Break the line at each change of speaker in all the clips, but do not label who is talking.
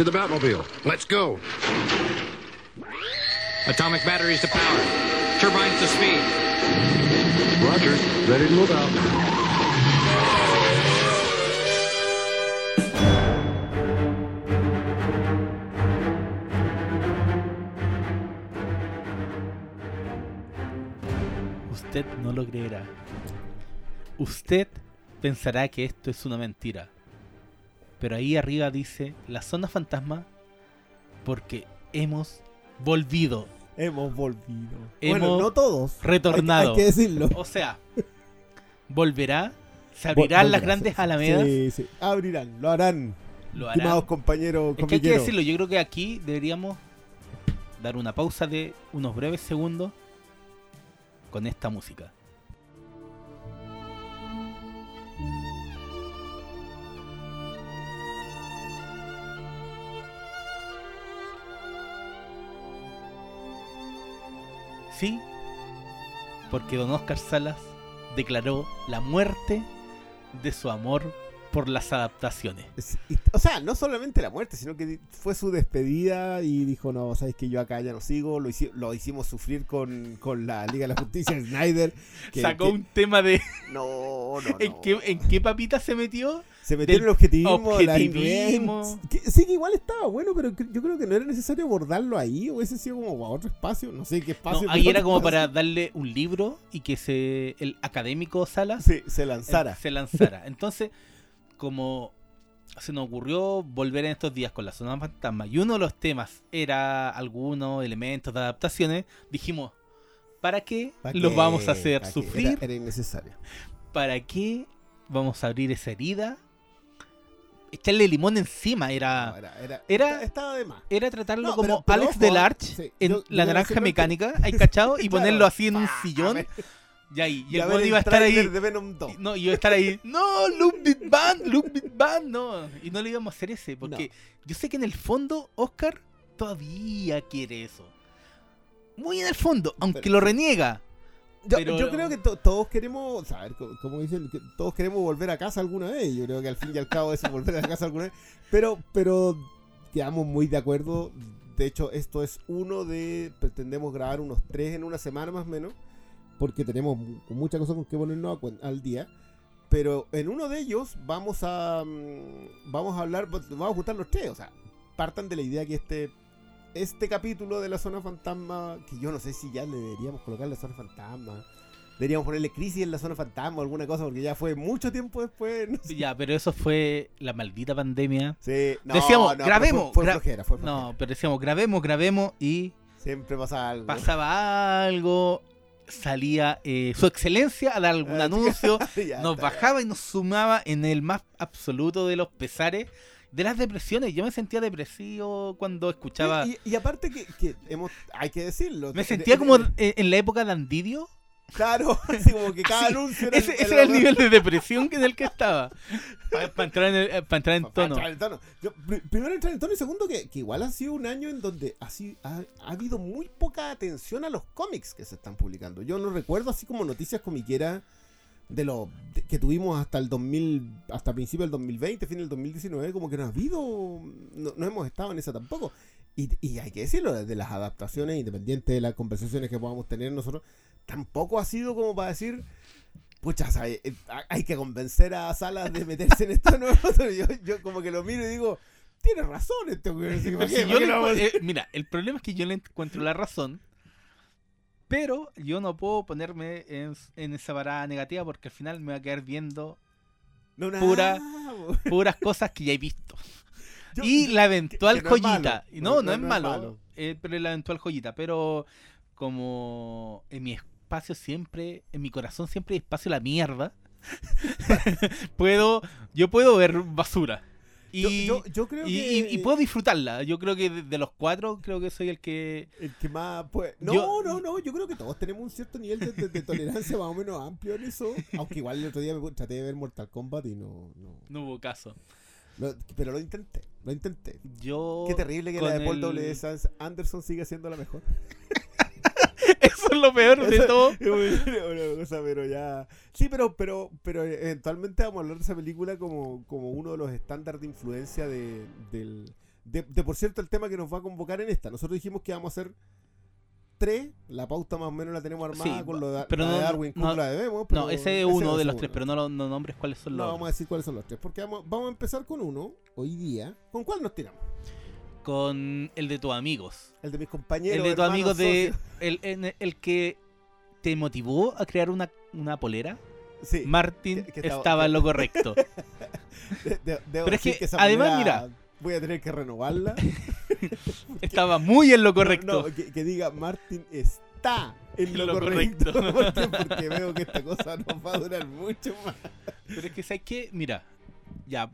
To the Batmobile. Let's go.
Atomic batteries to power. Turbines to speed.
Roger. Ready to move out.
Usted no lo creerá. Usted pensará que esto es una mentira. Pero ahí arriba dice la zona fantasma porque hemos volvido.
Hemos volvido.
Hemos
bueno, no todos.
retornado.
Hay, hay que decirlo.
O sea, volverá, se abrirán
Vol-
las grandes alamedas.
Sí, sí. Abrirán, lo harán.
Lo harán.
Estimados compañeros,
Es que hay que decirlo, yo creo que aquí deberíamos dar una pausa de unos breves segundos con esta música. Sí, porque don Oscar Salas declaró la muerte de su amor por las adaptaciones.
O sea, no solamente la muerte, sino que fue su despedida y dijo, no, sabes que yo acá ya no sigo, lo, hici- lo hicimos sufrir con, con la Liga de la Justicia de Snyder. que-
Sacó
que-
un tema de
No, no,
¿En
no.
qué, ¿En qué papita se metió?
Se metió en el objetivismo. Que- Sí, que igual estaba bueno, pero yo creo que no era necesario abordarlo ahí, o hubiese sido como a otro espacio, no sé qué
No,
espacio.
ahí
pero
era como para darle un libro y que se el académico Salas
Sí, se lanzara.
se lanzara. Entonces, como se nos ocurrió volver en estos días con la zona fantasma y uno de los temas era algunos elementos de adaptaciones, dijimos, ¿para qué
¿Pa'
los
qué?
vamos a hacer sufrir?
Era, era innecesario.
¿Para qué vamos a abrir esa herida? Echarle limón encima era...
No, era, era,
era-
estaba de más.
Era tratarlo
No,
como
pero- pero
Alex
sí,
en
yo-
La Naranja
decirlo que-
Mecánica, ¿hay cachado? Y
Claro.
ponerlo así en un sillón. Y ahí, y el
el
iba a estar ahí.
tráiler de Venom 2.
y- No, y iba a estar ahí. No, Look Big Band, Look Big Band, no. Y no le íbamos a hacer ese, porque yo sé que en el fondo Oscar todavía quiere eso. Muy en el fondo, aunque
Pero-
lo reniega.
Yo,
Pero-
yo creo que to- todos queremos, saber, como dicen, que todos queremos volver a casa alguna vez. Yo creo que al fin y al cabo es volver a casa alguna vez. Pero, pero quedamos muy de acuerdo. De hecho, esto es uno de. Pretendemos grabar unos tres en una semana más o menos. Porque tenemos mu- muchas cosas con que ponernos al día. Pero en uno de ellos vamos a. mm, Vamos a hablar. Vamos a juntar los tres. O sea, partan de la idea que este este capítulo de la zona fantasma, que yo no sé si ya le deberíamos colocar la zona fantasma. Deberíamos ponerle crisis en la zona fantasma o alguna cosa, porque ya fue mucho tiempo después. No sé.
Ya, pero eso fue la maldita pandemia.
Sí, no,
Decíamos,
no,
grabemos,
Fue, fue
gra-
flojera, fue flojera.
No, pero decíamos, grabemos, grabemos y
Siempre pasa algo.
pasaba algo. Salía eh, su excelencia a dar algún anuncio. Nos bajaba y nos sumaba en el más absoluto de los pesares de las depresiones. Yo me sentía depresivo cuando escuchaba.
Y, y aparte que, que hemos, hay que decirlo.
Me sentía como en, en la época de Andidio.
Claro, así como que cada
Así,
anuncio era
Ese, ese era el nivel de depresión en el que estaba. Para entrar en, el- pa' entrar en
Pa-
tono.
entrar en tono. Yo, primero entrar en tono y segundo que, que igual ha sido un año en donde así ha, ha habido muy poca atención a los cómics que se están publicando. Yo no recuerdo así como noticias comiqueras de lo de- que tuvimos hasta el 2000 hasta principio del 2020, fin del 2019, como que no ha habido no, no hemos estado en esa tampoco. Y, y hay que decirlo, de las adaptaciones, independiente de las conversaciones que podamos tener nosotros, tampoco ha sido como para decir, pucha, ¿sabe? Eh, hay que convencer a Salas de meterse en esto nuevo. Yo, yo como que lo miro y digo, tiene razón este güey. así, ¿para
Si yo le eh, mira, el problema es que yo le encuentro la razón. Pero yo no puedo ponerme en, en esa parada negativa porque al final me va a quedar viendo
No,
pura- puras cosas que ya he visto.
Yo-
y la eventual
que no es
joyita. No, no,
No,
es malo. eh, pero la eventual joyita. Pero como en mi espacio siempre, en mi corazón siempre hay espacio la mierda. puedo, yo puedo ver basura. Y,
yo, yo, yo creo
y,
que
y- y puedo disfrutarla. Yo creo que de, los cuatro, creo que soy el que.
el que más puede... No,
Yo-
no, no, yo creo que todos tenemos un cierto nivel de, de- de tolerancia más o menos amplio en eso. Aunque igual el otro día me traté de ver Mortal Kombat y no... no,
No hubo caso.
pero lo intenté, lo intenté.
Yo.
Qué terrible que la de Paul
el-
W. Anderson siga siendo la mejor.
Eso es lo peor de todo.
una- cosa, pero ya. Sí, pero, pero, pero eventualmente vamos a hablar de esa película como, como uno de los estándares de influencia de, del, De, de, por cierto, el tema que nos va a convocar en esta. Nosotros dijimos que vamos a hacer tres. La pauta más o menos la tenemos armada
Sí,
con lo de,
pero
la de
no-
Darwin,
no-
la debemos. pero
No, ese es uno de los tres,
uno.
pero no lo no nombres cuáles son
No,
los
vamos a decir cuáles son los tres. Porque vamos, vamos a empezar con uno, hoy día. ¿Con cuál nos tiramos?
Con el de tus amigos.
El de mis compañeros.
el de tus amigos de. El, en- el que te motivó a crear una, una polera.
Sí.
Martín
que- que estaba-
estaba en lo correcto.
de- de-
Pero es que,
esa
además, mira.
Voy a tener que renovarla.
estaba muy en lo correcto.
No, no, que, que diga Martin está en lo,
Lo
correcto.
correcto.
¿Por qué? Porque veo que esta cosa nos va a durar mucho más.
Pero es que, ¿sabes qué? Mira, ya.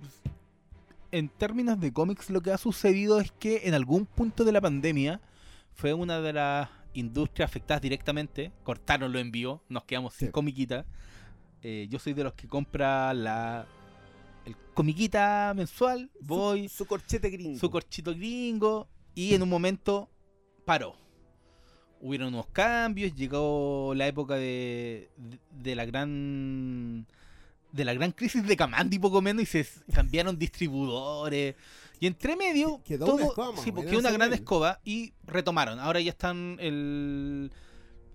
En términos de cómics, lo que ha sucedido es que en algún punto de la pandemia fue una de las industrias afectadas directamente. Cortaron los envíos, nos quedamos sin
Sí.
comiquita. Eh, yo soy de los que compra la el comiquita mensual, voy,
Su, su corchete gringo.
su corchito gringo, y en un momento paró. Hubieron unos cambios, llegó la época de, de, de la gran de la gran crisis de Camandi poco menos y se cambiaron distribuidores. Y entre medio
Que- quedó
todo,
una escoba más
sí, porque una gran escoba y retomaron. Ahora ya están el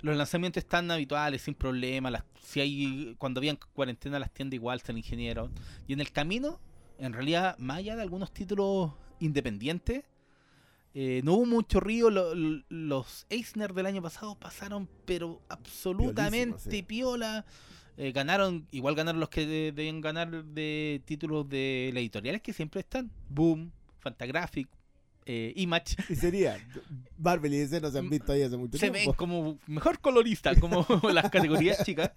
los lanzamientos están habituales sin problema las, si hay cuando habían cuarentena las tiendas igual se ingenieron y en el camino en realidad más allá de algunos títulos independientes eh, no hubo mucho río. Lo- lo- los Eisner del año pasado pasaron pero absolutamente
sí.
piola Eh, ganaron igual ganaron los que de- deben ganar de títulos de las editoriales que siempre están Boom Fantagraphic eh, Image
Y sería. Marvel y DC no se han visto ahí hace mucho
se
tiempo.
ven como mejor colorista, como las categorías chicas.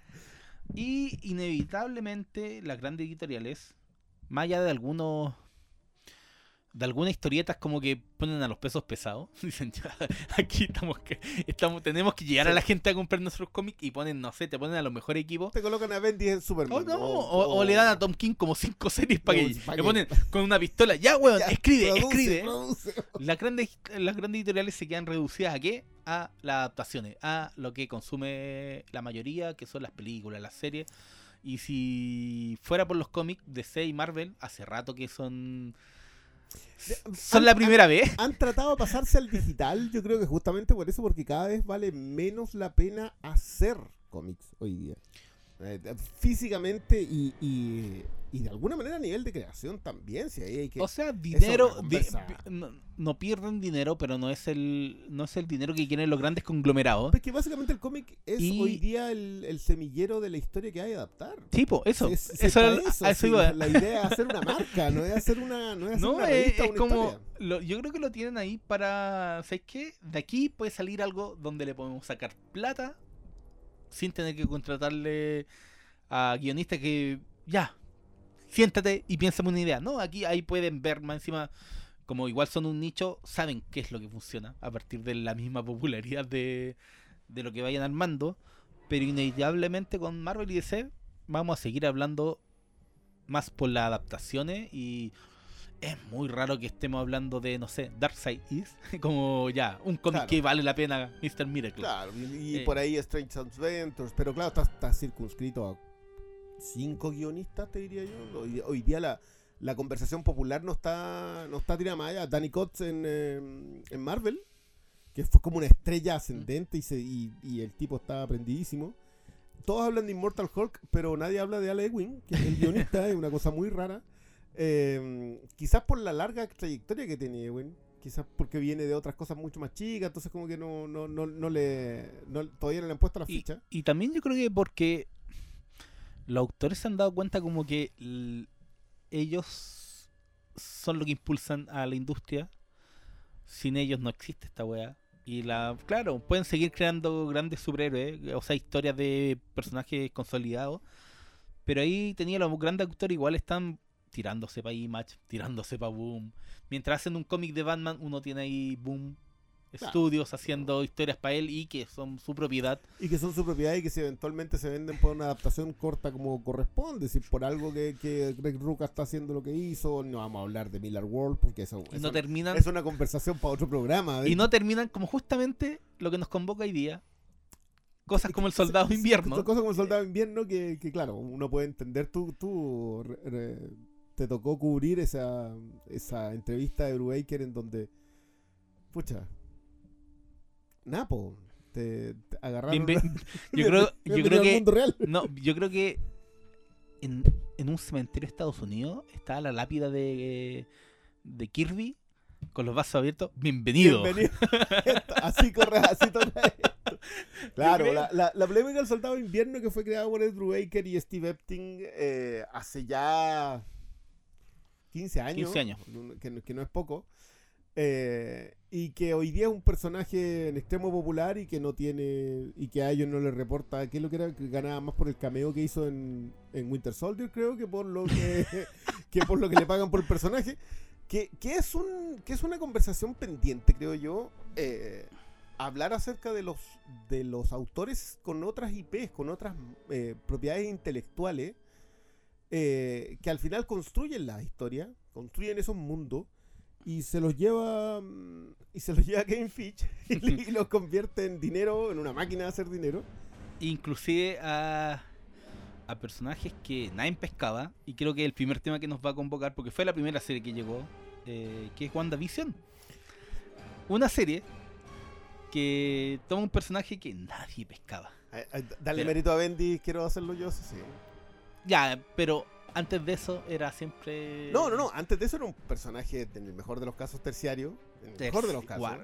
Y inevitablemente las grandes editoriales, más allá de algunos de algunas historietas como que ponen a los pesos pesados, dicen ya, aquí estamos que estamos tenemos que llegar a la gente a comprar nuestros cómics y ponen, no sé, te ponen a los mejores equipos.
Te colocan a Bendy en Superman.
O, no, o, o le dan a Tom King como cinco series para
No,
que
¿pa'
le ponen con una pistola. Ya, weón,
Ya,
escribe,
produce,
escribe.
produce.
Las grandes, las grandes editoriales se quedan reducidas a qué? A las adaptaciones, a lo que consume la mayoría, que son las películas, las series. Y si fuera por los cómics, DC y Marvel, hace rato que son. Son la primera vez.
Han tratado de pasarse al digital, yo creo que justamente por eso, porque cada vez vale menos la pena hacer cómics hoy día. Eh, físicamente y, y, y de alguna manera a nivel de creación también, si hay que...
O sea, dinero. di- no, no pierden dinero, pero no es el no es el dinero que quieren los grandes conglomerados.
Porque básicamente el cómic es
Y-
hoy día el, el semillero de la historia que hay que adaptar.
Tipo, eso.
Es- es
eso, era-
eso,
eso
sí,
iba.
La idea es hacer una marca, no es hacer una, no es hacer
No,
una
es,
o
es
una
como. lo- yo creo que lo tienen ahí para. ¿Sabes qué? De aquí puede salir algo donde le podemos sacar plata sin tener que contratarle a guionistas que. Ya, siéntate y piénsame una idea. No, aquí ahí pueden ver más encima. Como igual son un nicho, saben qué es lo que funciona a partir de la misma popularidad de, de lo que vayan armando. Pero inevitablemente con Marvel y DC vamos a seguir hablando más por las adaptaciones y es muy raro que estemos hablando de, no sé, Darkseid Is, como ya, un cómic
Claro.
que vale la pena, Mr. Miracle.
Claro, y,
Eh.
por ahí Strange Adventures, pero claro, está, está circunscrito a cinco guionistas, te diría yo. Hoy, hoy día la, la conversación popular no está no está tirada más allá. Danny Cox en, eh, en Marvel, que fue como una estrella ascendente y, se, y, y el tipo está aprendidísimo. Todos hablan de Immortal Hulk, pero nadie habla de Ale Ewing, que es el guionista, es una cosa muy rara. Eh, quizás por la larga trayectoria que tiene Ewing, quizás porque viene de otras cosas mucho más chicas, entonces como que no, no, no, no le no- todavía no le han puesto la ficha.
y también yo creo que porque los autores se han dado cuenta como que ellos son lo que impulsan a la industria. Sin ellos no existe esta weá. Y la, claro, pueden seguir creando grandes superhéroes, o sea, historias de personajes consolidados. Pero ahí tenía los grandes autores igual están tirándose para Image, tirándose para Boom. Mientras hacen un cómic de Batman, uno tiene ahí Boom
Claro.
Studios haciendo historias para él y que son su propiedad.
Y que son su propiedad y que si eventualmente se venden por una adaptación corta como corresponde, si por algo que, que Greg Rucka está haciendo lo que hizo, no vamos a hablar de Miller World porque eso, eso
no terminan
es una conversación para otro programa.
y no terminan como justamente lo que nos convoca hoy día. Cosas como el soldado invierno.
Cosas como el soldado invierno que, que, claro, uno puede entender tu, tu re- re- te tocó cubrir esa, esa entrevista de Brubaker en donde, pucha, Napo, te, te agarraron.
Bien- bien- yo creo, yo creo que no, yo creo que en, en un cementerio de Estados Unidos está la lápida de, de Kirby con los vasos abiertos. Bienvenido.
Bienvenido. así corre, así toca esto. Claro, la, la, la polémica del soldado de invierno que fue creada por Ed Brubaker y Steve Epting eh, hace ya 15 años.
15 años.
Que, no- que no es poco. eh, y que hoy día es un personaje en extremo popular y que no tiene. y que a ellos no les reporta. ¿Qué es lo que era? Que ganaba más por el cameo que hizo en, en Winter Soldier, creo, que por lo que, que por lo que le pagan por el personaje. Que, que es un que es una conversación pendiente, creo yo. eh, hablar acerca de los de los autores con otras IPs, con otras eh, propiedades intelectuales, eh, que al final construyen la historia, construyen esos mundos y se los lleva mm, y se los lleva Game Fitch y los convierte en dinero, en una máquina de hacer dinero.
Inclusive a, a personajes que nadie pescaba. Y creo que el primer tema que nos va a convocar, porque fue la primera serie que llegó, eh, que es WandaVision. Una serie que toma un personaje que nadie pescaba.
Dale
Pero-
mérito a Bendy, quiero hacerlo yo, sí. sí.
Ya, pero antes de eso era siempre.
No, no, no, antes de eso era un personaje, en el mejor de los casos, terciario. En el mejor de los casos.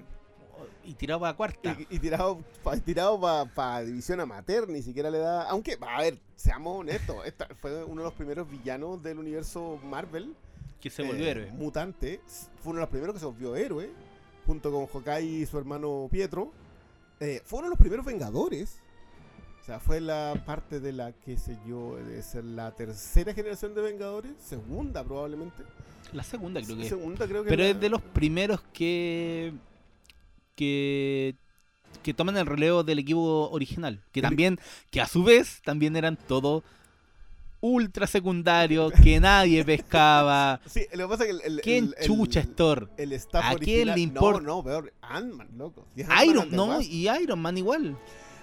Y tiraba a cuarta.
Y, y tirado para tirado pa, división amateur, ni siquiera le da. Aunque, a ver, seamos honestos, esta fue uno de los primeros villanos del universo Marvel.
que se volvió
eh,
héroe.
Mutante. Fue uno de los primeros que se volvió héroe. Junto con Hawkeye y su hermano Pietro. Eh, fue uno de los primeros Vengadores. O sea, fue la parte de la, qué sé yo, de ser la tercera generación de Vengadores. Segunda, probablemente.
La segunda creo que. es.
Segunda, creo que
Pero
la-
es de los primeros que. que. que toman el relevo del equipo original. Que
El-
también. que a su vez también eran todos ultra secundarios, que nadie pescaba.
Sí, lo que pasa es que el. el-
¿Quién
el-
chucha es Thor?
El staff
¿A quién le importa?
No, no, peor. Ant-Man, loco.
Iron, no, y Iron Man igual.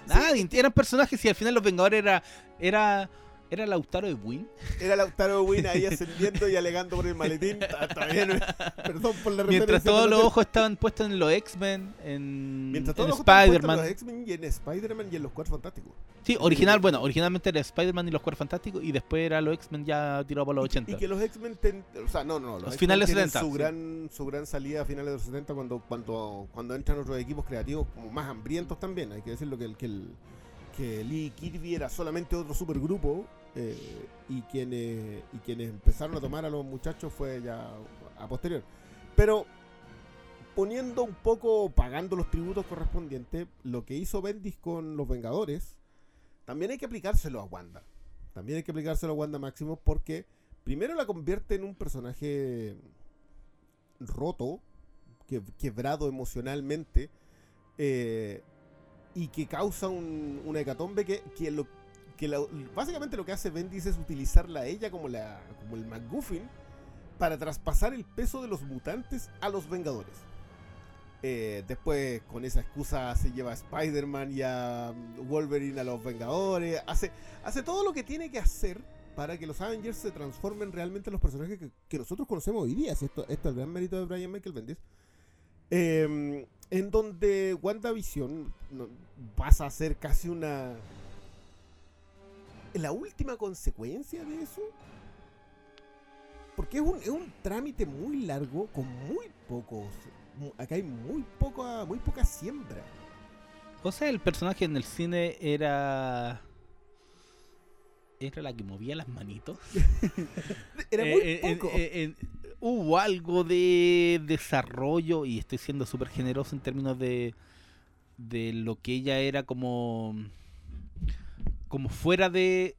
Sí.
Nadie, eran personajes y al final los Vengadores era. era. Era Lautaro de Win.
Era Lautaro Win ahí ascendiendo y alegando por el maletín. Está bien. Perdón por la
Mientras todos los ojos estaban puestos en los X-Men, en,
Mientras
en
todos los ojos estaban puestos en
Spider-Man.
los X-Men y en Spider-Man y en los Cuatro Fantásticos.
Sí, original, bueno, originalmente era Spider-Man y los Cuatro Fantásticos y después era los X-Men ya tirado por los 80.
Y que los X-Men, o sea, no, no, los,
Los finales
tienen
70,
Su
sí.
gran, su gran salida a finales de los 70 cuando, cuando, cuando entran otros equipos creativos como más hambrientos también. Hay que decirlo que el, que el, que Lee Kirby era solamente otro supergrupo eh, y, quienes, y quienes empezaron a tomar a los muchachos fue ya a posterior. Pero poniendo un poco, pagando los tributos correspondientes, lo que hizo Bendis con los Vengadores, también hay que aplicárselo a Wanda. También hay que aplicárselo a Wanda Máximo porque primero la convierte en un personaje roto, que- quebrado emocionalmente, eh, y que causa un- una hecatombe que, que, lo, que básicamente lo que hace Bendis es utilizarla a ella como, la, como el McGuffin para traspasar el peso de los mutantes a los Vengadores. Eh, después, con esa excusa, se lleva a Spider-Man y a Wolverine a los Vengadores. Hace, todo lo que tiene que hacer para que los Avengers se transformen realmente en los personajes que, nosotros conocemos hoy día. Si Esto, es el gran mérito de Brian Michael Bendis. Eh, en donde WandaVision pasa a ser casi una. La última consecuencia de eso. Porque es un, es un trámite muy largo con muy pocos. Acá hay muy poca, muy poca siembra.
O sea, el personaje en el cine era. Era la que movía las manitos.
Era
Eh,
muy
eh, en-
poco.
eh, hubo algo de desarrollo, y estoy siendo súper generoso en términos de, de lo que ella era como. Como fuera de.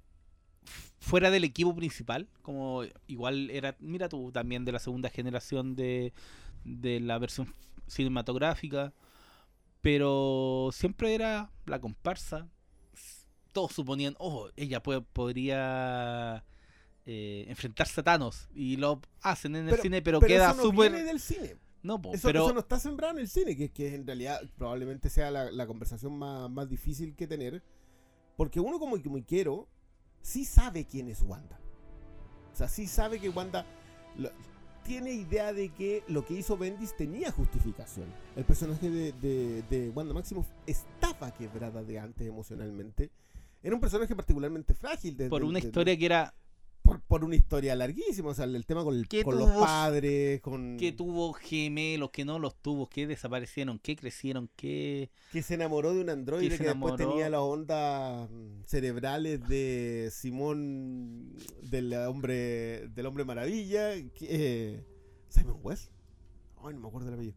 fuera del equipo principal. Como igual era. Mira tú también de la segunda generación de, de la versión cinematográfica. Pero siempre era la comparsa. Todos suponían, oh, ella puede, podría eh, enfrentarse a Thanos. Y lo hacen en el cine, pero, queda
eso no
súper.
viene del cine.
No, po,
Eso,
pero.
eso no está sembrado en el cine, que, que en realidad probablemente sea la, la conversación más, más difícil que tener. Porque uno como, quiero, sí sabe quién es Wanda. O sea, sí sabe que Wanda lo- tiene idea de que lo que hizo Bendis tenía justificación. El personaje de, de, de Wanda Maximoff estaba quebrada de antes emocionalmente. Era un personaje particularmente frágil. de-
Por una historia que era
por, por una historia larguísima. O sea, el tema con, el- los padres, con
que tuvo gemelos, que no los tuvo, que desaparecieron, que crecieron, que...
que se enamoró de un androide
Que
después tenía las ondas mm, cerebrales de Simón del hombre del hombre maravilla que, eh, Simon West ay no me acuerdo del apellido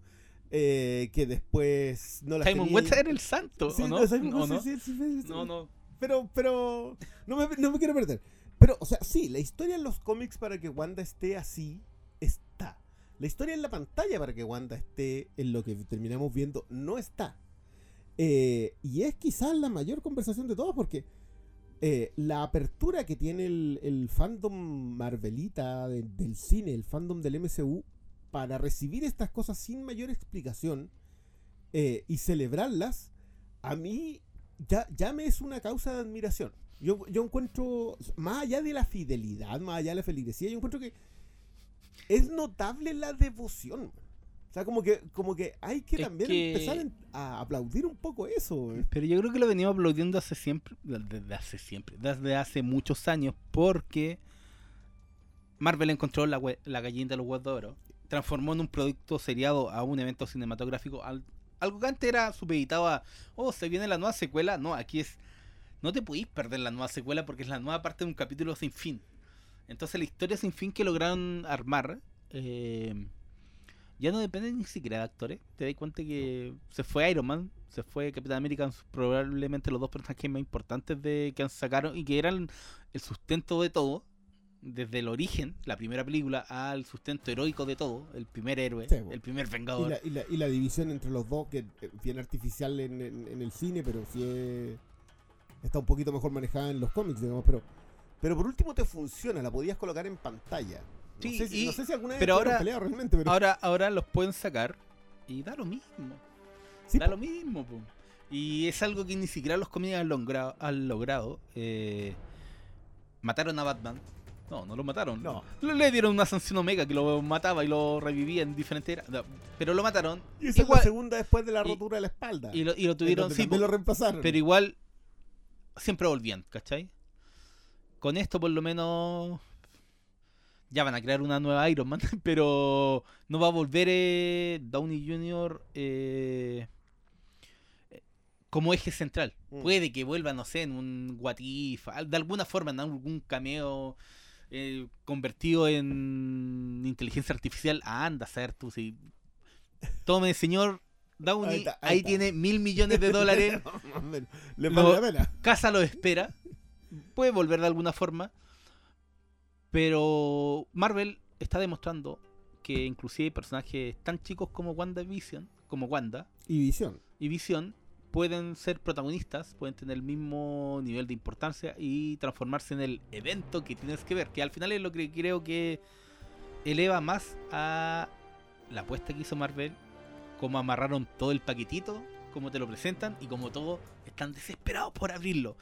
Eh, que después no las
Simon
tenía-
West era el santo,
Sí,
¿o
no,
no?
Simon
¿O
West,
no?
sí, sí, sí.
No, no.
pero pero no me, no me quiero perder pero o sea sí la historia en los cómics para que Wanda esté así está la historia en la pantalla para que Wanda esté en lo que terminamos viendo no está eh, y es quizás la mayor conversación de todos porque eh, la apertura que tiene el, fandom Marvelita de- del cine, el fandom del MCU, para recibir estas cosas sin mayor explicación eh, y celebrarlas, a mí ya, ya me es una causa de admiración. Yo, yo encuentro, más allá de la fidelidad, más allá de la feligresía, yo encuentro que es notable la devoción. O sea, como que, como que hay que
Es
también
que-
empezar a aplaudir un poco eso.
Pero yo creo que lo venimos aplaudiendo hace siempre, desde hace siempre, desde hace muchos años, porque Marvel encontró la, la gallina de los huevos de oro, transformó en un producto seriado a un evento cinematográfico, al- algo que antes era supeditado a, oh, se viene la nueva secuela, no, aquí es, no te podéis perder la nueva secuela porque es la nueva parte de un capítulo sin fin. Entonces la historia sin fin que lograron armar, eh, ya no depende ni siquiera de actores. Te das cuenta que se fue Iron Man, se fue Capitán América, probablemente los dos personajes más importantes de que han sacado y que eran el sustento de todo, desde el origen, la primera película, al sustento heroico de todo, el primer héroe,
Sí, bueno.
el primer
Y
vengador.
la, y, la, y la división entre los dos, que es bien artificial en, en- en el cine, pero sí es- está un poquito mejor manejada en los cómics, digamos. Pero, pero por último te funciona, la podías colocar en pantalla. No,
Sí,
sé, si,
y-
no sé si alguna vez
pero ahora-
peleados realmente, pero
Ahora, ahora los pueden sacar y da lo mismo.
sí,
da
po.
lo mismo. po. Y es algo que ni siquiera los cómics han logrado. Han logrado. Eh, mataron a Batman. No, no lo mataron.
No.
Le, dieron una sanción omega que lo mataba y lo revivía en diferentes eras. No, Pero lo mataron.
Y esa es
igual-
la segunda después de la
y-
rotura de la espalda.
Y lo, y lo tuvieron. Sí,
lo reemplazaron.
pero igual siempre volvían, ¿cachai? Con esto por lo menos ya van a crear una nueva Iron Man, pero no va a volver eh, Downey Jr. eh, como eje central.
Mm.
Puede que vuelva, no sé, en un What If, al- de alguna forma, en algún cameo eh, convertido en inteligencia artificial. Ah, anda a saber tú si... Tome, señor Downey,
Ahí
ahí,
está, ahí está.
tiene mil millones de dólares.
Le vale la pena.
Casa lo espera. Puede volver de alguna forma. Pero Marvel está demostrando que inclusive personajes tan chicos como WandaVision, como Wanda
Y visión.
y Vision, pueden ser protagonistas, pueden tener el mismo nivel de importancia y transformarse en el evento que tienes que ver. Que al final es lo que creo que eleva más a la apuesta que hizo Marvel, cómo amarraron todo el paquetito, cómo te lo presentan y como todos están desesperados por abrirlo.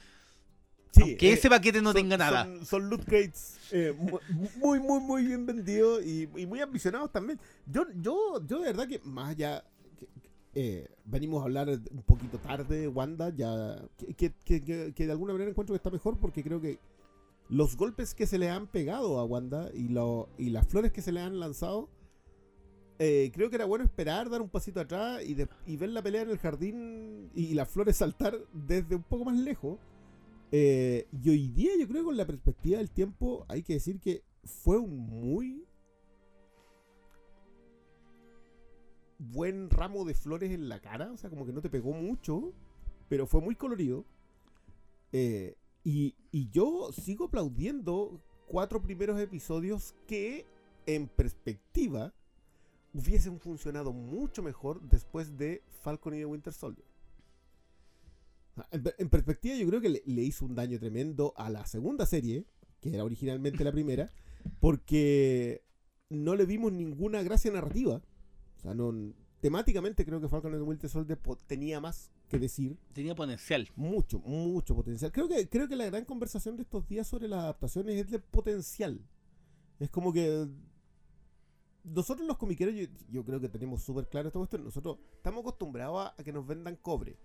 Sí,
que
eh,
ese paquete no
son-
tenga nada.
Son, son loot crates eh, mu- muy, muy, muy bien vendidos y, y muy ambicionados también. Yo, yo, yo de verdad que más allá. que- eh, venimos a hablar un poquito tarde de Wanda, ya. Que, que- que- que- que de alguna manera encuentro que está mejor porque creo que los golpes que se le han pegado a Wanda y, lo, y las flores que se le han lanzado. Eh, creo que era bueno esperar, dar un pasito atrás y, ver la pelea en el jardín y, las flores saltar desde un poco más lejos. Eh, y hoy día yo creo que con la perspectiva del tiempo hay que decir que fue un muy buen ramo de flores en la cara, o sea, como que no te pegó mucho, pero fue muy colorido. Eh, y yo sigo aplaudiendo cuatro primeros episodios que, en perspectiva, hubiesen funcionado mucho mejor después de Falcon y de Winter Soldier. En, per- en perspectiva, yo creo que le, le hizo un daño tremendo a la segunda serie, que era originalmente la primera, porque no le vimos ninguna gracia narrativa. O sea, no, temáticamente creo que Falcon and the Winter Soldier tenía más que decir.
Tenía potencial.
Mucho, mucho potencial. Creo que, creo que la gran conversación de estos días sobre las adaptaciones es de potencial. Es como que nosotros los comiqueros, yo, creo que tenemos súper claro esta cuestión. Nosotros estamos acostumbrados a, que nos vendan cobre.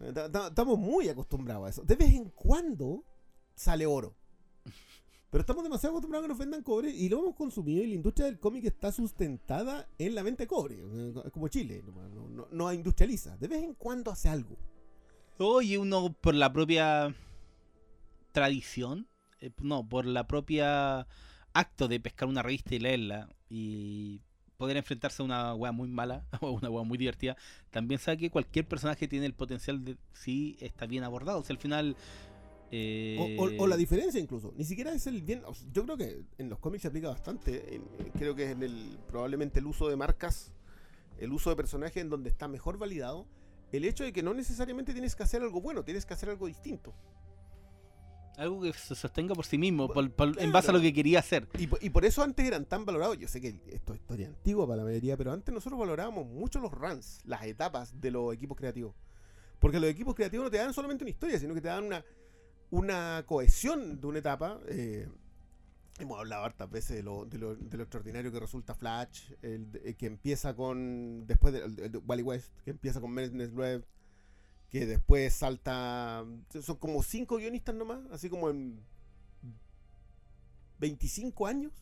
Eh, ta- ta- Estamos muy acostumbrados a eso. De vez en cuando sale oro. Pero estamos demasiado acostumbrados a que nos vendan cobre y lo hemos consumido y la industria del cómic está sustentada en la venta de cobre. eh, Como Chile, no, no industrializa. De vez en cuando hace algo.
Oye, uno por la propia tradición, eh, no, por la propia acto de pescar una revista y leerla y poder enfrentarse a una wea muy mala o una wea muy divertida, también sabe que cualquier personaje tiene el potencial de si está bien abordado. O sea, al final... eh,
O, o- o la diferencia incluso. Ni siquiera es el bien. Yo creo que en los cómics se aplica bastante. eh, creo que es en el probablemente el uso de marcas, el uso de personajes en donde está mejor validado. El hecho de que no necesariamente tienes que hacer algo bueno, tienes que hacer algo distinto.
Algo que se sostenga por sí mismo, por- por- en base a lo que quería hacer.
Y, po- y por eso antes eran tan valorados. Yo sé que esto es historia antigua para la mayoría, pero antes nosotros valorábamos mucho los runs, las etapas de los equipos creativos. Porque los equipos creativos no te dan solamente una historia, sino que te dan una, una cohesión de una etapa. eh, hemos hablado hartas veces de lo, de lo- de lo extraordinario que resulta Flash, el, de- que empieza con. Después de, el Wally West, que empieza con Menace Web, que después salta. Son como cinco guionistas nomás, así como en 25 años.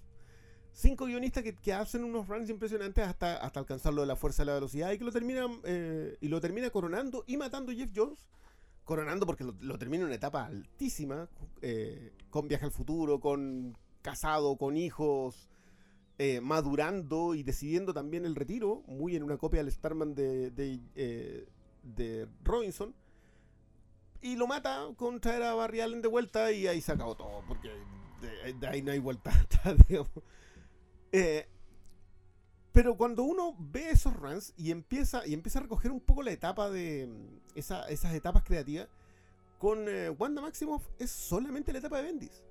Cinco guionistas que, que hacen unos runs impresionantes hasta, hasta alcanzar lo de la fuerza de la velocidad y que lo terminan eh, y lo termina coronando y matando Jeff Jones. Coronando porque lo, lo termina en una etapa altísima, eh, con viaje al futuro, con casado, con hijos, eh, madurando y decidiendo también el retiro, muy en una copia del Starman de, de, eh, de Robinson. Y lo mata con traer a Barry Allen de vuelta y ahí se acabó todo, porque de, de ahí no hay vuelta atrás, digamos. Eh, pero cuando uno ve esos runs y empieza, y empieza a recoger un poco la etapa de mm, esa- esas etapas creativas, con eh, Wanda Maximoff es solamente la etapa de Bendis.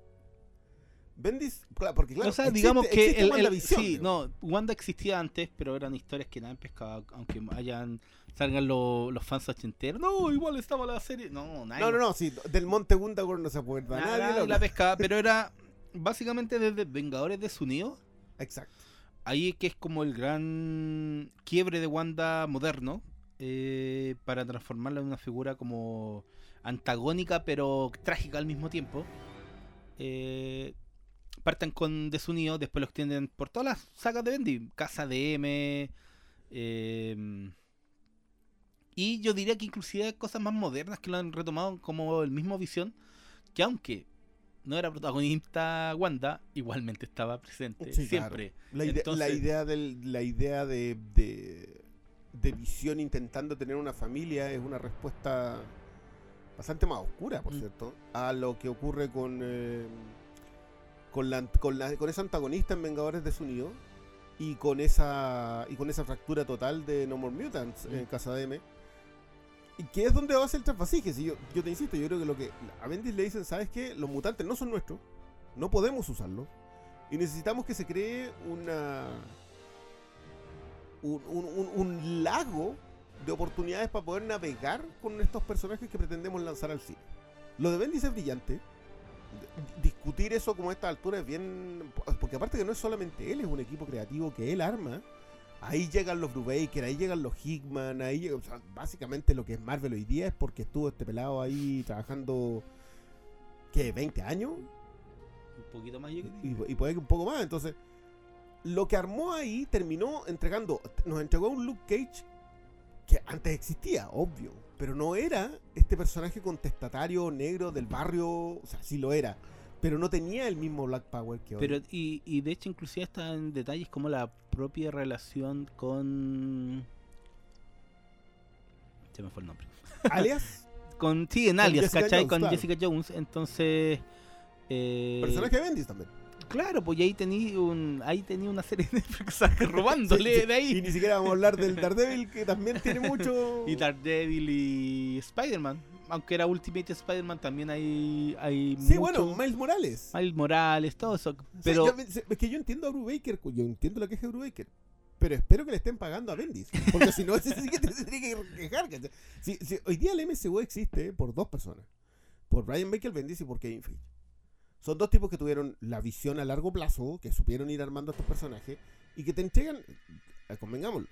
Bendis, claro, porque claro,
o sea,
existe-
digamos que el, el-
WandaVision,
sí,
digamos.
no, Wanda existía antes, pero eran historias que nadie pescaba, aunque hayan salgan lo- los fans ochenteros. No, igual estaba la serie. No, nadie.
No, no, no, sí, del Monte Gundagor no se acuerda
Nada,
nadie. la-
pescaba, pero era básicamente desde Vengadores desunidos.
Exacto.
Ahí que es como el gran quiebre de Wanda moderno eh, para transformarla en una figura como antagónica pero trágica al mismo tiempo. Eh, partan con Desunido, después lo extienden por todas las sagas de Bendy, Casa de M. eh, y yo diría que inclusive hay cosas más modernas que lo han retomado como el mismo Visión, que aunque no era protagonista Wanda, igualmente estaba presente
Sí, claro.
siempre.
La, ide-
Entonces-
la idea, del, la idea de, de, de visión intentando tener una familia es una respuesta bastante más oscura, por
Mm.
cierto, a lo que ocurre con, eh, con, la, con, la- con ese antagonista en Vengadores Desunidos y con esa y con esa fractura total de No More Mutants en
Mm.
Casa de M. Y que es donde va a ser el trasvasique. Si yo, yo te insisto, yo creo que lo que a Bendis le dicen, ¿sabes qué? Los mutantes no son nuestros, no podemos usarlos. Y necesitamos que se cree una. Un, un- un- lago de oportunidades para poder navegar con estos personajes que pretendemos lanzar al cine. Lo de Bendis es brillante. Discutir eso como a esta altura es bien. Porque aparte que no es solamente él, es un equipo creativo que él arma. Ahí llegan los Brubaker, ahí llegan los Hickman, ahí llega- o sea, básicamente lo que es Marvel hoy día es porque estuvo este pelado ahí trabajando. ¿Qué? ¿20 años?
Un poquito más yo creo.
y, y puede que un poco más. Entonces, lo que armó ahí terminó entregando, nos entregó un Luke Cage que antes existía, obvio, pero no era este personaje contestatario negro del barrio, o sea, sí lo era, pero no tenía el mismo Black Power que hoy.
Pero, y, y de hecho, inclusive está en detalles como la propia relación con. Se me fue el nombre.
alias,
Con, sí, en
Con
alias,
Jessica
¿cachai?
Jones,
con
claro.
Jessica Jones. Entonces. eh,
personaje de Bendis también.
Claro, pues ahí tenía un, ahí tenía una serie de Netflix robándole
Sí, sí,
de ahí.
Y ni siquiera vamos a hablar del Daredevil, que también tiene mucho...
Y Daredevil y Spider-Man. Aunque era Ultimate Spider-Man, también hay, hay
Sí,
mucho-
bueno, Miles Morales.
Miles Morales, todo eso. Pero
yo- es que yo entiendo a Brubaker, yo entiendo la queja de Brubaker, pero espero que le estén pagando a Bendis, porque si no, ese sí que te tendría que quejar. ¿cachai? Si, si hoy día el MCU existe por dos personas, por Brian Baker Bendis y por Kevin Feige. Son dos tipos que tuvieron la visión a largo plazo, que supieron ir armando a estos personajes y que te entregan, eh, convengámoslo.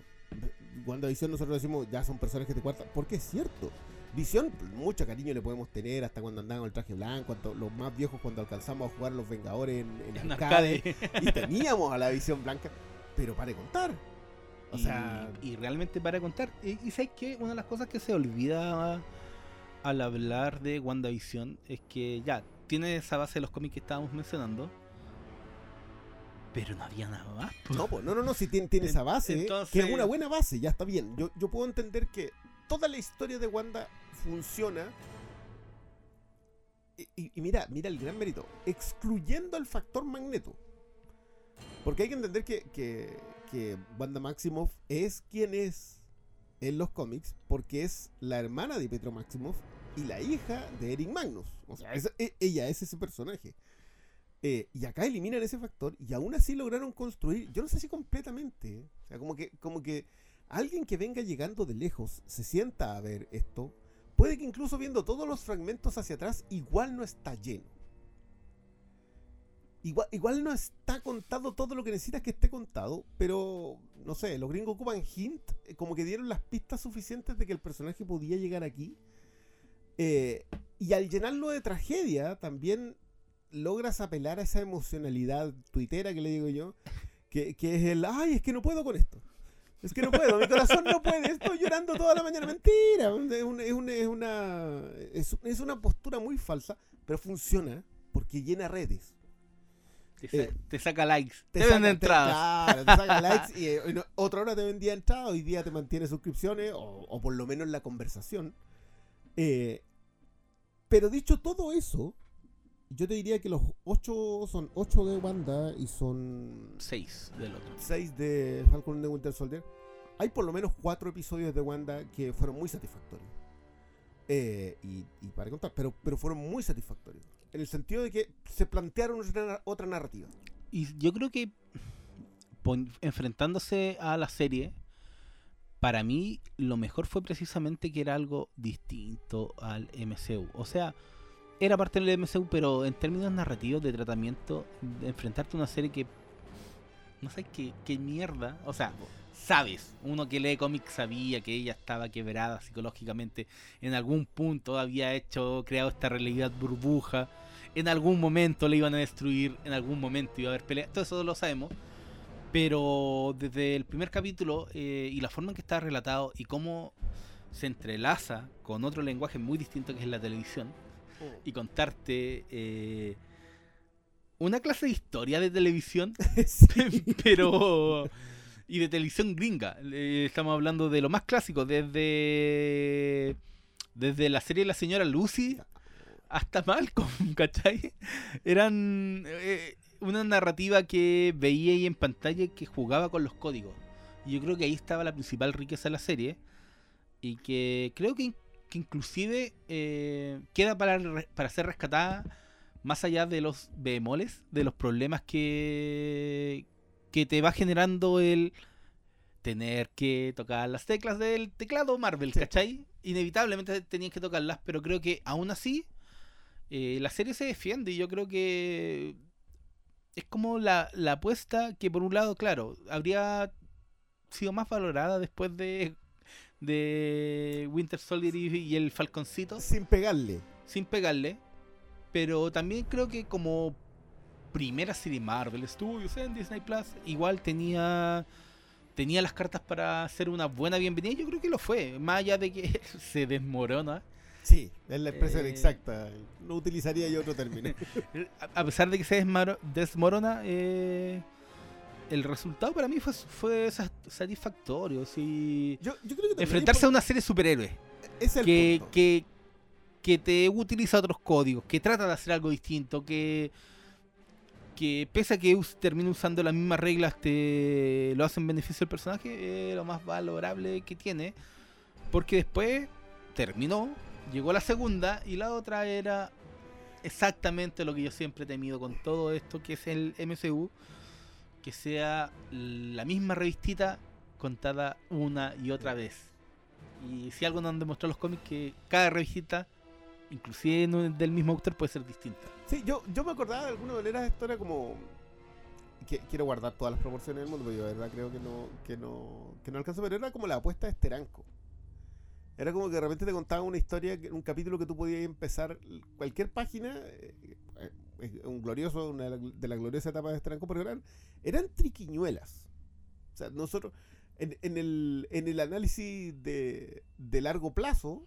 WandaVision nosotros decimos ya son personajes de cuarta, porque es cierto. Visión, mucho cariño le podemos tener hasta cuando andaban con el traje blanco, cuando- los más viejos cuando alcanzamos a jugar los Vengadores en, en
En
arcade,
arcade.
y teníamos a la visión blanca, pero para de contar. O
y,
sea,
y realmente para contar. Y, y sabes que una de las cosas que se olvida al hablar de WandaVision es que ya tiene esa base de los cómics que estábamos mencionando. Pero no había nada más.
no, no, no, no, si tiene, tiene esa base,
Entonces-
que es una buena base, ya está bien. Yo, yo puedo entender que toda la historia de Wanda funciona. Y, mira, mira el gran mérito, excluyendo el factor magneto. Porque hay que entender que, que, Wanda Maximoff es quien es en los cómics, porque es la hermana de Petro Maximoff y la hija de Eric Magnus. O sea, e- ella es ese personaje. Eh, y acá eliminan ese factor y aún así lograron construir, yo no sé si completamente, ¿eh? o sea, como que, como que alguien que venga llegando de lejos se sienta a ver esto, puede que incluso viendo todos los fragmentos hacia atrás, igual no está lleno. Igual, igual no está contado todo lo que necesitas que esté contado, pero no sé, los gringos ocupan hint, eh, como que dieron las pistas suficientes de que el personaje podía llegar aquí. Eh, y al llenarlo de tragedia, también logras apelar a esa emocionalidad tuitera que le digo yo, que, que es el, ay, es que no puedo con esto. Es que no puedo, mi corazón no puede, estoy llorando toda la mañana. Mentira, es, un- es un- es una, es, una postura muy falsa, pero funciona porque llena redes.
Te, sa-
eh,
te saca likes. Te, vende entradas.
claro, te saca likes y eh, no, otra hora te vendía entradas, hoy día te mantiene suscripciones o, o por lo menos la conversación. Eh, pero dicho todo eso, yo te diría que los ocho son ocho de Wanda y son
6 del otro.
6 de Falcon the Winter Soldier, hay por lo menos cuatro episodios de Wanda que fueron muy satisfactorios. Eh, y, y para contar, pero, pero fueron muy satisfactorios. En el sentido de que se plantearon otra, otra narrativa.
Y yo creo que enfrentándose a la serie, para mí lo mejor fue precisamente que era algo distinto al MCU. O sea, era parte del MCU, pero en términos narrativos de tratamiento, enfrentarte a una serie que no sé qué, qué mierda. O sea, sabes, uno que lee cómics sabía que ella estaba quebrada psicológicamente. En algún punto había hecho, creado esta realidad burbuja. En algún momento le iban a destruir, en algún momento iba a haber pelea. Todo eso lo sabemos. Pero desde el primer capítulo eh, y la forma en que está relatado y cómo se entrelaza con otro lenguaje muy distinto que es la televisión y contarte eh, una clase de historia de televisión
Sí.
pero y de televisión gringa Eh, estamos hablando de lo más clásico desde desde la serie de la señora Lucy hasta Malcolm ¿cachai? eran eh, una narrativa que veía ahí en pantalla que jugaba con los códigos y yo creo que ahí estaba la principal riqueza de la serie y que creo que, que inclusive eh, queda para, para ser rescatada más allá de los bemoles, de los problemas que, que te va generando el tener que tocar las teclas del teclado Marvel. ¿cachai? Inevitablemente tenías que tocarlas, pero creo que aún así eh, la serie se defiende y yo creo que es como la, la apuesta que por un lado, claro, habría sido más valorada después de, de Winter Soldier y, y el Falconcito
Sin pegarle.
sin pegarle. Pero también creo que como primera serie Marvel Studios en Disney Plus, igual tenía tenía las cartas para hacer una buena bienvenida. Yo creo que lo fue, más allá de que se desmorona.
Sí, es la expresión
Eh,
exacta. No utilizaría yo otro término.
A pesar de que se desmorona, eh, el resultado para mí fue, fue sa- satisfactorio. sí.
Yo, yo creo que
Enfrentarse a una serie de superhéroes.
por- es el
que,
punto.
que, que te utiliza otros códigos, que trata de hacer algo distinto, que, que pese a que us- termina usando las mismas reglas, te lo hace en beneficio del personaje, es lo más valorable que tiene. Porque después terminó, llegó la segunda y la otra era exactamente lo que yo siempre he temido con todo esto que es el MCU, que sea la misma revistita contada una y otra vez. Y si algo nos han demostrado los cómics, que cada revistita inclusive del mismo autor, puede ser distinta.
Sí, yo, yo me acordaba de alguna manera esto era como. que- quiero guardar todas las proporciones del mundo, pero yo de verdad creo que no, que no, que no alcanzo, pero era como la apuesta de Esteranco. Era como que de repente te contaba una historia, un capítulo que tú podías empezar cualquier página, eh, eh, un glorioso, una de la, gloriosa etapa de Esteranco, pero eran, eran triquiñuelas. O sea, nosotros, en, el, en el análisis de, largo plazo,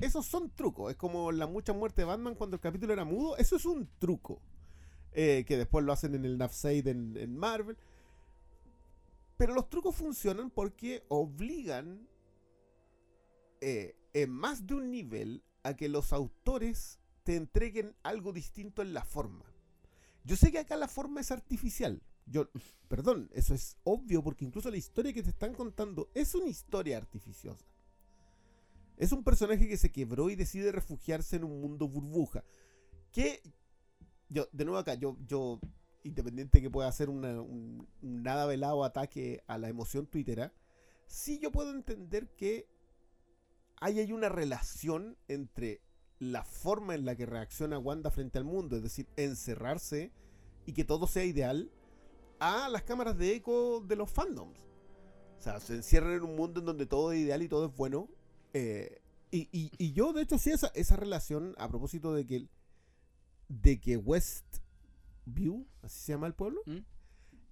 esos son trucos. Es como la mucha muerte de Batman cuando el capítulo era mudo. Eso es un truco. Eh, que después lo hacen en el Nafside en, en Marvel. Pero los trucos funcionan porque obligan eh, en más de un nivel a que los autores te entreguen algo distinto en la forma. Yo sé que acá la forma es artificial. Yo, perdón, eso es obvio porque incluso la historia que te están contando es una historia artificiosa. Es un personaje que se quebró y decide refugiarse en un mundo burbuja. Que yo, de nuevo acá, yo, yo independiente que pueda hacer un, un nada velado ataque a la emoción twittera, sí yo puedo entender que ahí hay una relación entre la forma en la que reacciona Wanda frente al mundo, es decir, encerrarse y que todo sea ideal, a las cámaras de eco de los fandoms. O sea, se encierran en un mundo en donde todo es ideal y todo es bueno. eh, y, y- y yo, de hecho, sí, esa, esa relación, a propósito de que, de que Westview, así se llama el pueblo,
¿Mm?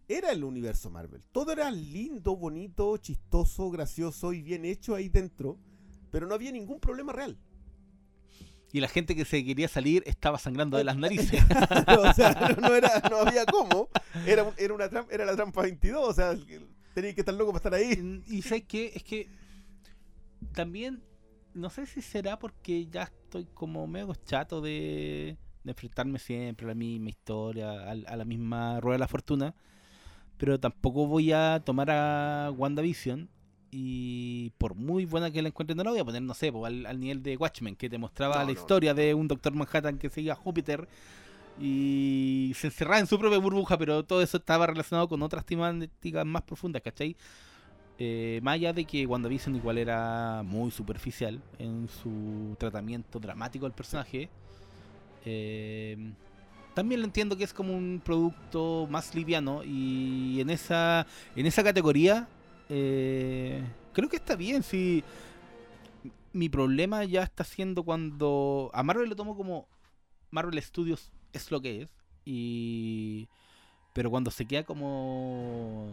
era el universo Marvel. Todo era lindo, bonito, chistoso, gracioso y bien hecho ahí dentro, pero no había ningún problema real.
Y la gente que se quería salir estaba sangrando de las narices.
o sea, no, era, no había cómo. Era, era, una trampa, era la trampa 22, o sea, tenía que estar loco para estar ahí.
y ¿sabes qué? Es que también, no sé si será porque ya estoy como medio chato de, de enfrentarme siempre a la misma historia, al- a, la misma rueda de la fortuna, pero tampoco voy a tomar a WandaVision y por muy buena que la encuentre, no la voy a poner, no sé, po, al, al nivel de Watchmen, que te mostraba
No,
la
no.
historia de un Doctor Manhattan que seguía a Júpiter y se encerraba en su propia burbuja, pero todo eso estaba relacionado con otras temáticas más profundas, ¿cachai? Eh, más allá de que WandaVision igual era muy superficial en su tratamiento dramático del personaje, eh, también lo entiendo que es como un producto más liviano y en esa, en esa categoría eh, creo que está bien. Si mi problema ya está siendo cuando a Marvel lo tomo como Marvel Studios es lo que es y pero cuando se queda como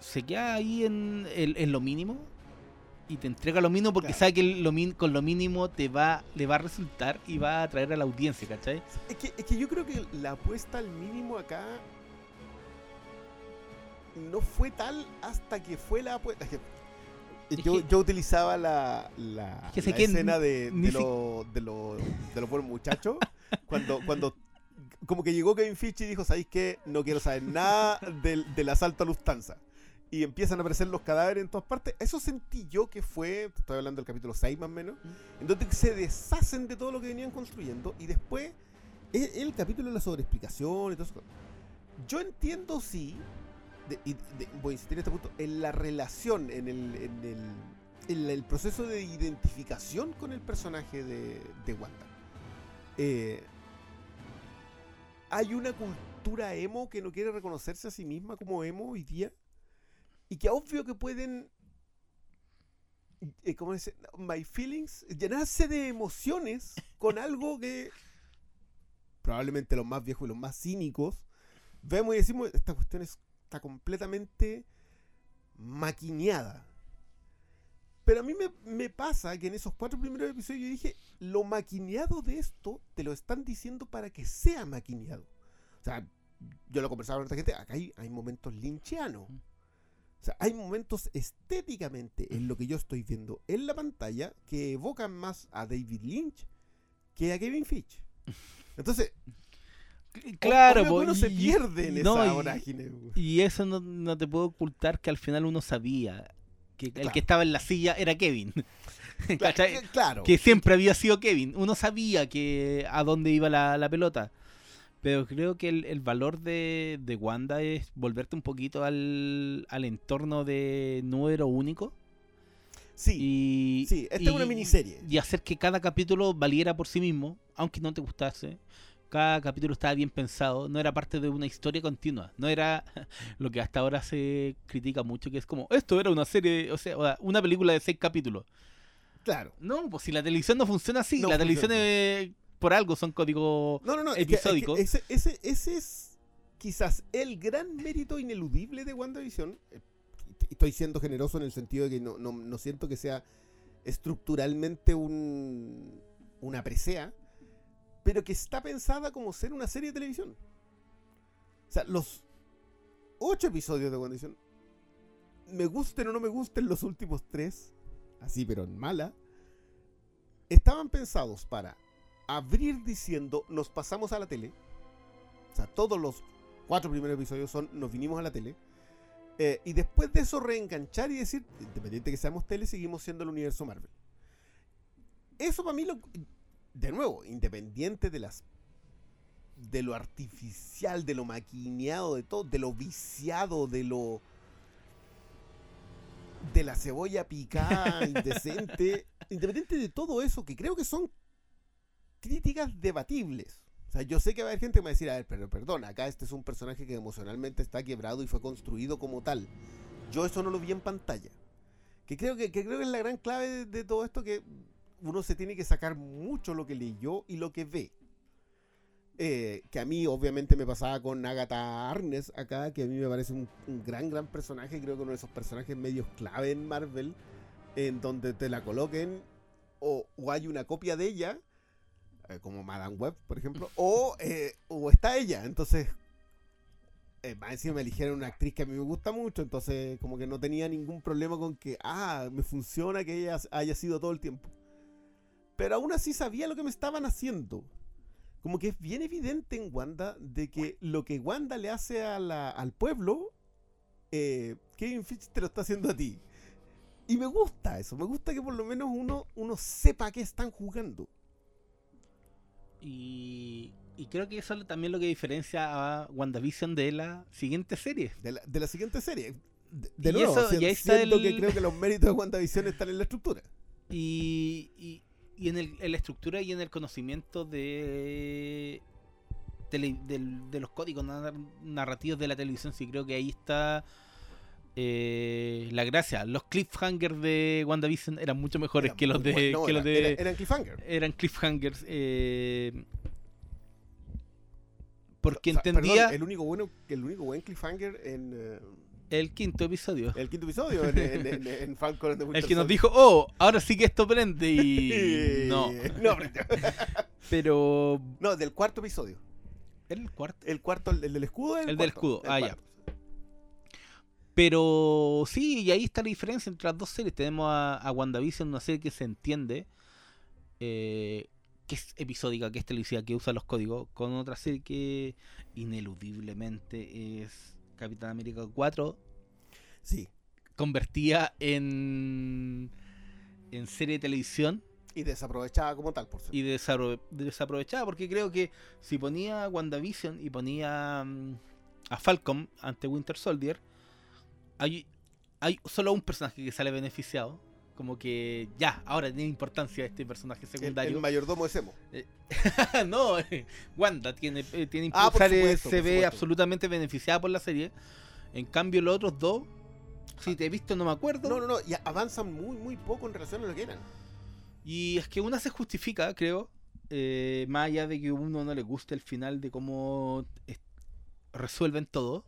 se queda ahí en, en- en lo mínimo y te entrega lo mínimo porque
Claro.
sabe que lo min- con lo mínimo te va le va a resultar y va a atraer a la audiencia, ¿cachai?
Es que, es que yo creo que la apuesta al mínimo acá no fue tal hasta que fue la apuesta. Yo, yo utilizaba la, la,
Es que
la escena de, de, lo- de, lo- de los buenos muchachos cuando, cuando como que llegó Kevin Feige y dijo, ¿sabéis qué? No quiero saber nada del, del asalto a Lufthansa. Y empiezan a aparecer los cadáveres en todas partes. Eso sentí yo que fue, estoy hablando del capítulo 6 más o menos, en donde se deshacen de todo lo que venían construyendo y después es el capítulo de la sobreexplicación y todo eso. Yo entiendo, sí, voy a insistir en este punto, en la relación, en el, en el, en el proceso de identificación con el personaje de, de Wanda. Eh, hay una cultura emo que no quiere reconocerse a sí misma como emo hoy día y que obvio que pueden eh, ¿cómo dice? My feelings, llenarse de emociones con algo que probablemente los más viejos y los más cínicos vemos y decimos, esta cuestión es- está completamente maquineada. Pero a mí me, me pasa que en esos cuatro primeros episodios yo dije, lo maquineado de esto te lo están diciendo para que sea maquineado. O sea, yo lo conversaba con otra gente, acá hay, hay momentos linchianos. O sea, hay momentos estéticamente en lo que yo estoy viendo en la pantalla que evocan más a David Lynch que a Kevin Feige. Entonces,
Claro, po,
uno se
y-
pierde en
no,
esa
y-
vorágine.
Y eso no, no te puedo ocultar que al final uno sabía que el que estaba en la silla era Kevin.
Claro.
que siempre había sido Kevin. Uno sabía que a dónde iba la, la pelota. Pero creo que el, el valor de, de Wanda es volverte un poquito al, al entorno de número único.
Sí,
Y,
sí, esta es una
y-
miniserie.
Y hacer que cada capítulo valiera por sí mismo, aunque no te gustase. Cada capítulo estaba bien pensado, no era parte de una historia continua. No era lo que hasta ahora se critica mucho, que es como, esto era una serie, o sea, una película de seis capítulos.
claro.
No, pues si la televisión no funciona así,
No
la televisión es- por algo son códigos...
No, no, no. es que- es que
episódico.
ese, ese, ese es quizás el gran mérito ineludible de WandaVision. Eh, Estoy siendo generoso en el sentido de que no, no, no siento que sea estructuralmente un, una presea, pero que está pensada como ser una serie de televisión. O sea, los ocho episodios de WandaVision, me gusten o no me gusten los últimos tres, así pero en mala, estaban pensados para abrir diciendo nos pasamos a la tele. O sea, todos los cuatro primeros episodios son nos vinimos a la tele. Eh, y después de eso reenganchar y decir, independiente que seamos tele, seguimos siendo el universo Marvel. Eso para mí, lo, de nuevo, independiente de las de lo artificial, de lo maquineado, de todo, de lo viciado, de lo de la cebolla picada, indecente, independiente de todo eso, que creo que son críticas debatibles. O sea, yo sé que va a haber gente que me va a decir, a ver, pero perdón, acá este es un personaje que emocionalmente está quebrado y fue construido como tal. Yo eso no lo vi en pantalla. Que creo que, que creo que es la gran clave de, de todo esto, que uno se tiene que sacar mucho lo que leyó y lo que ve. Eh, que a mí obviamente me pasaba con Agatha Arnes acá, que a mí me parece un, gran, gran personaje, creo que uno de esos personajes medios clave en Marvel, en donde te la coloquen o, hay una copia de ella, eh, como Madame Web, por ejemplo, o, eh, o está ella, entonces... Más encima me eligieron una actriz que a mí me gusta mucho, entonces como que no tenía ningún problema con que, ah, me funciona que ella haya sido todo el tiempo. Pero aún así sabía lo que me estaban haciendo como que es bien evidente en Wanda de que lo que Wanda le hace a la- al pueblo, eh, Kevin Feige te lo está haciendo a ti. Y me gusta eso, me gusta que por lo menos uno, uno sepa que están jugando.
Y, y creo que eso también lo que diferencia a WandaVision de la siguiente serie.
De la, de la siguiente serie. De, de
Y
nuevo,
eso-
si-
y ahí está
siento
el-
que creo que los méritos de WandaVision están en la estructura.
Y, y, y en, el- en la estructura y en el conocimiento de, de los códigos nar- narrativos de la televisión, sí creo que ahí está eh, la gracia. Los cliffhangers de WandaVision eran mucho mejores
Eran
que los de...
buenos,
que
era-
los de
era- eran cliffhanger.
eran cliffhangers. eh, porque
O sea,
entendía
perdón, el único bueno, el único buen cliffhanger en eh,
el quinto episodio.
el quinto episodio en, en, en- en Falcon and the
El
Winter
que nos dijo, oh, ahora sí que esto prende y... no.
no.
Pero...
no, del cuarto episodio.
¿Era el cuarto?
El cuarto, el, el del escudo. es
El del escudo,
el
ah, ya. Pero sí, y ahí está la diferencia entre las dos series. Tenemos a, a WandaVision, una serie que se entiende, eh, que es episódica, que es televisiva, que usa los códigos, con otra serie que ineludiblemente es Capitán América 4,
Sí.
convertida en, en serie de televisión
Y desaprovechada como tal, por cierto.
y desapro- desaprovechada, porque creo que si ponía WandaVision y ponía mm, a Falcon ante Winter Soldier, hay, hay solo un personaje que sale beneficiado. Como que ya, ahora tiene importancia este personaje secundario.
el mayordomo es emo.
no, eh, Wanda tiene, eh, tiene
Ah, supuesto,
se ve absolutamente beneficiada por la serie. En cambio, los otros dos, si te he visto, no me acuerdo.
No, no, no. Y avanzan muy, muy poco en relación a lo que eran.
Y es que una se justifica, creo, eh, más allá de que a uno no le guste el final de cómo es- resuelven todo.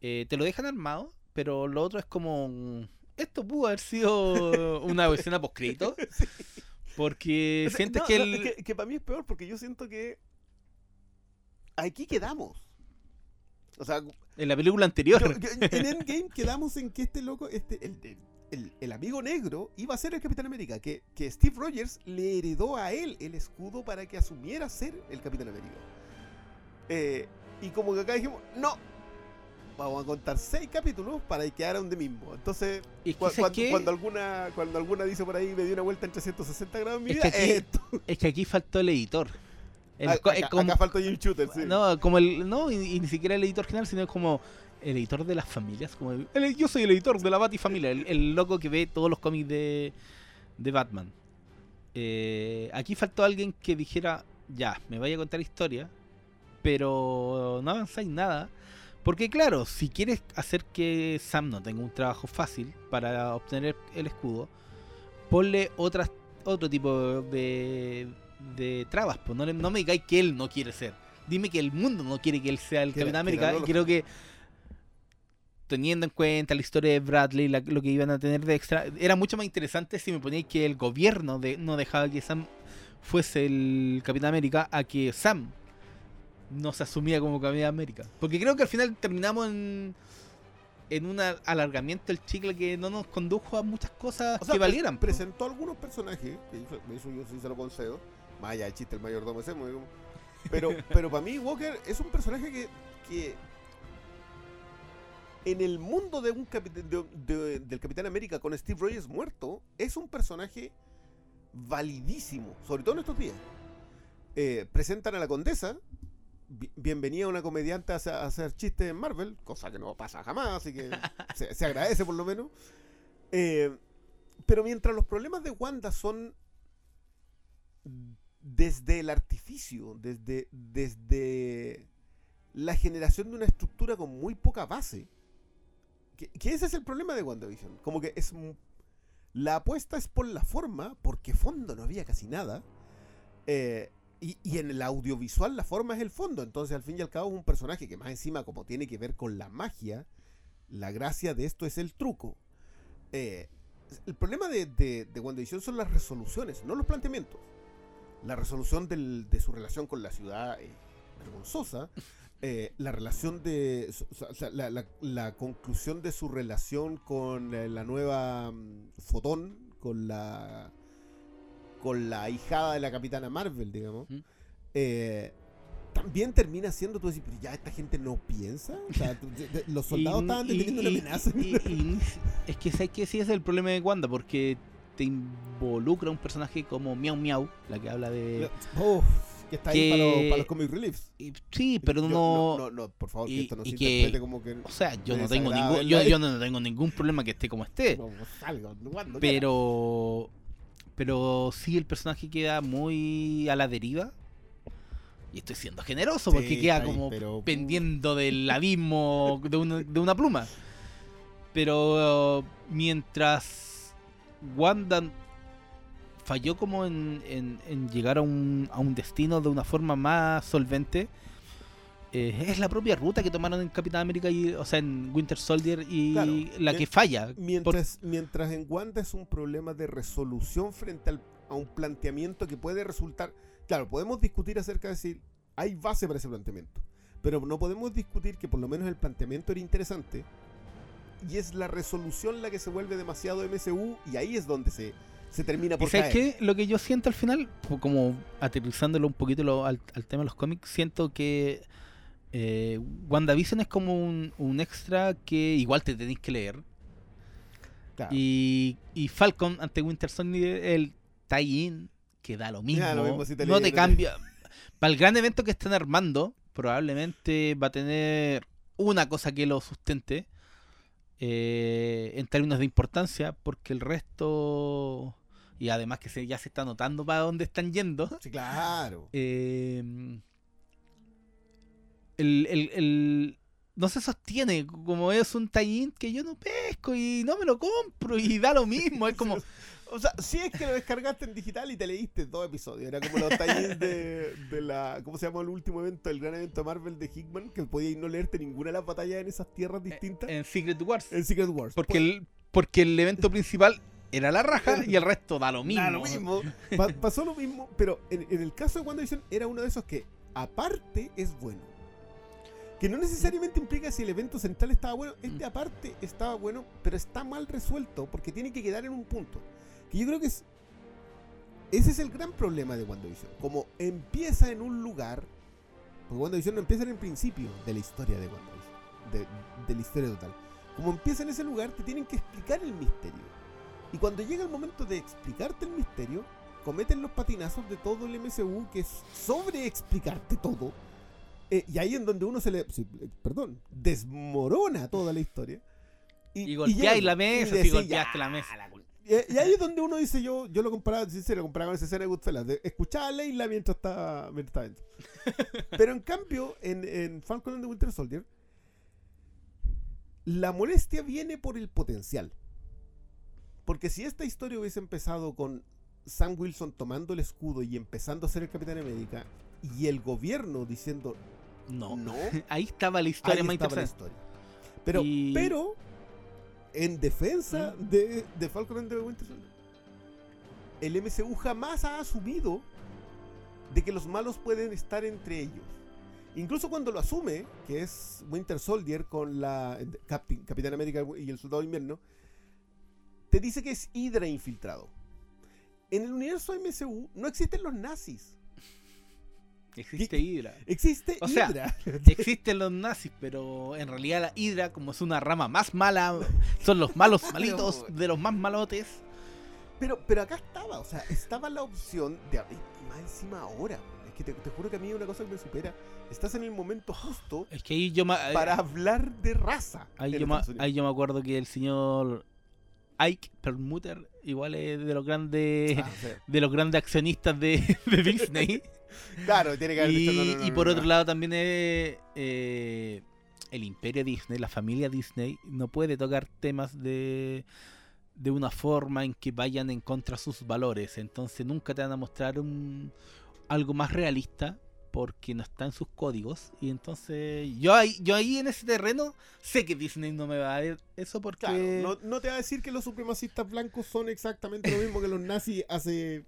eh, te lo dejan armado, pero lo otro es como... Esto pudo haber sido una escena post-crédito. Porque
O sea,
sientes
no,
que el...
que, que para mí es peor porque yo siento que aquí quedamos. O sea,
en la película anterior.
yo- yo- en Endgame quedamos en que este loco, este, el, el- el- el amigo negro, iba a ser el Capitán América. Que, que Steve Rogers le heredó a él el escudo para que asumiera ser el Capitán América. Eh, y como que acá dijimos, no. Vamos a contar seis capítulos para que quedara donde mismo. Entonces,
Y es que,
Cu-
¿sabes
cuando, alguna cuando alguna dice por ahí me dio una vuelta en 360 grados en mi
Es
vida,
que aquí-
esto.
Es que aquí faltó el editor. El
A-
co-
acá,
es como-
acá faltó Jim Shooter, sí.
No, como el. No, y, y ni siquiera el editor general, sino como el editor de las familias. Como el- el- yo soy el editor de la Batifamilia, el, el loco que ve todos los cómics de, de Batman. Eh, aquí faltó alguien que dijera, ya, me vaya a contar historia, pero no avanzáis nada. Porque claro, si quieres hacer que Sam no tenga un trabajo fácil para obtener el escudo, ponle otras, otro tipo de, de trabas. Pues no, le- no me digáis que él no quiere ser. Dime que el mundo no quiere que él sea el Capitán América. Y creo que teniendo en cuenta la historia de Bradley, la- lo que iban a tener de extra, era mucho más interesante si me poníais que el gobierno de, no dejaba que Sam fuese el Capitán América a que Sam no se asumía como Capitán América. Porque creo que al final terminamos en, en un alargamiento del chicle que no nos condujo a muchas cosas
O sea,
que valieran.
presentó algunos personajes, que eso, eso yo sí se lo concedo. Allá del chiste del mayordomo ese, Pero, pero para mí Walker es un personaje que, que en el mundo de un capi- de- de- del Capitán América con Steve Rogers muerto, es un personaje validísimo, sobre todo en estos días. Eh, presentan a la condesa, bienvenida a una comediante a hacer, a hacer chistes en Marvel, cosa que no pasa jamás, así que se, se agradece por lo menos. Eh, pero mientras los problemas de Wanda son desde el artificio, desde, desde la generación de una estructura con muy poca base, que, que ese es el problema de WandaVision. Como que es la apuesta es por la forma, porque fondo no había casi nada. eh, y, y en el audiovisual la forma es el fondo. Entonces, al fin y al cabo, es un personaje que más encima, como tiene que ver con la magia, la gracia de esto es el truco. Eh, el problema de, de, de WandaVision son las resoluciones, no los planteamientos. La resolución del- de su relación con la ciudad eh, vergonzosa, eh, la relación de. su- o sea, la, la- la conclusión de su relación con la nueva mm, Fotón, con la. Con la hijada de la capitana Marvel, digamos.
¿Mm?
eh, también termina siendo tú decir, pero ya esta gente no piensa. O sea, los soldados
Y-
estaban
y-
deteniendo una amenaza.
y- es que sé que sí es el problema de Wanda, porque te involucra un personaje como Miau Miau, la que habla de.
Uf, que está ahí
que-
para los, para los comic reliefs.
y- sí, pero
Yo-
no.
no, no, por favor, que esto no se
que-
como que.
O sea, yo no tengo ningún. Yo, yo no tengo ningún problema que esté como esté.
No, pues, salga cuando quiera.
Pero. Sí el personaje queda muy a la deriva. Y estoy siendo generoso
Sí,
porque queda
ahí,
como
pero-
pendiendo del abismo de una, de una pluma. Pero uh, mientras Wanda falló como en, en- en llegar a un, a un destino de una forma más solvente, eh, es la propia ruta que tomaron en Capitán América y, o sea, en Winter Soldier y
Claro,
la
eh,
que falla. Por-
Mientras, mientras en Wanda es un problema de resolución frente al- a un planteamiento que puede resultar. Claro, podemos discutir acerca de si hay base para ese planteamiento. Pero no podemos discutir que por lo menos el planteamiento era interesante. Y es la resolución la que se vuelve demasiado MCU. Y ahí es donde se, se termina
¿Y
por
sabes
caer.
qué? Lo que yo siento al final, como aterrizándolo un poquito lo- al, al tema de los cómics, siento que eh, WandaVision es como un, un extra que igual te tenéis que leer.
Claro.
Y, y Falcon ante Winter Soldier, el tie-in, que da lo mismo.
Da lo mismo si te
no
lees,
te
no te-
cambia. Para el gran evento que están armando, probablemente va a tener una cosa que lo sustente eh, en términos de importancia, porque el resto, y además que se, ya se está notando para dónde están yendo,
Sí, claro.
eh, el, el- el- no se sostiene, como es un tie que yo no pesco y no me lo compro y da lo mismo, es como...
O sea, si es que lo descargaste en digital y te leíste dos episodios. Era como los talleres de, de la. ¿Cómo se llama el último evento? El gran evento de Marvel de Hickman. Que podías no leerte ninguna de las batallas en esas tierras distintas.
En Secret Wars.
en Secret Wars.
Porque el, porque el evento principal era la raja y el resto da lo mismo.
Da lo mismo. Pa- pasó lo mismo, pero en, en el caso de WandaVision era uno de esos que, aparte, es bueno. Que no necesariamente implica si el evento central estaba bueno. Este, aparte, estaba bueno, pero está mal resuelto porque tiene que quedar en un punto. Que yo creo que es. Ese es el gran problema de WandaVision. Como empieza en un lugar. Porque WandaVision no empieza en el principio de la historia de WandaVision. De, de la historia total. Como empieza en ese lugar, te tienen que explicar el misterio. Y cuando llega el momento de explicarte el misterio, cometen los patinazos de todo el MCU, que es sobre explicarte todo. Eh, y ahí en donde uno se le, eh, perdón, desmorona toda la historia.
Y golpeáis
llega-
la mesa,
y
si
decís,
golpeaste
"Ya,
la mesa".
la cul-". Y, y ahí es donde uno dice, yo yo lo comparaba, sincero, comparaba con esa escena de Goodfellas, de escuchaba a Leila mientras estaba, mientras estaba. Pero en cambio, en, en Falcon and the Winter Soldier, la molestia viene por el potencial. Porque si esta historia hubiese empezado con Sam Wilson tomando el escudo y empezando a ser el Capitán América, y el gobierno diciendo
No.
no,
Ahí estaba la historia
ahí
más
estaba la historia. Pero,
Y-
pero, en defensa de, de Falcon and the Winter Soldier, el MCU jamás ha asumido de que los malos pueden estar entre ellos. Incluso cuando lo asume, que es Winter Soldier con la Captain- Capitán América y el Soldado Invierno, te dice que es Hydra infiltrado. En el universo MCU no existen los nazis.
Existe Hydra.
Existe
O sea,
Hydra.
Existen los nazis, pero en realidad la Hydra, como es una rama más mala, son los malos malitos de los más malotes.
Pero, pero acá estaba, o sea, estaba la opción de. Y más encima ahora, es que te, te juro que a mí es una cosa que me supera. Estás en el momento justo
Es que ahí yo me,
para hablar de raza.
ahí yo, me, ahí yo me acuerdo que el señor Ike Perlmutter igual es de los grandes
Ah,
de los grandes accionistas de, de Disney.
claro, tiene que haber
y,
dicho, no, no, no,
y por otro lado también es, eh, el imperio Disney, la familia Disney, no puede tocar temas de, de una forma en que vayan en contra de sus valores. Entonces nunca te van a mostrar un, algo más realista porque no está en sus códigos. Y entonces yo ahí, yo ahí en ese terreno sé que Disney no me va a dar eso porque...
Claro, no, no te va a decir que los supremacistas blancos son exactamente lo mismo que los nazis hace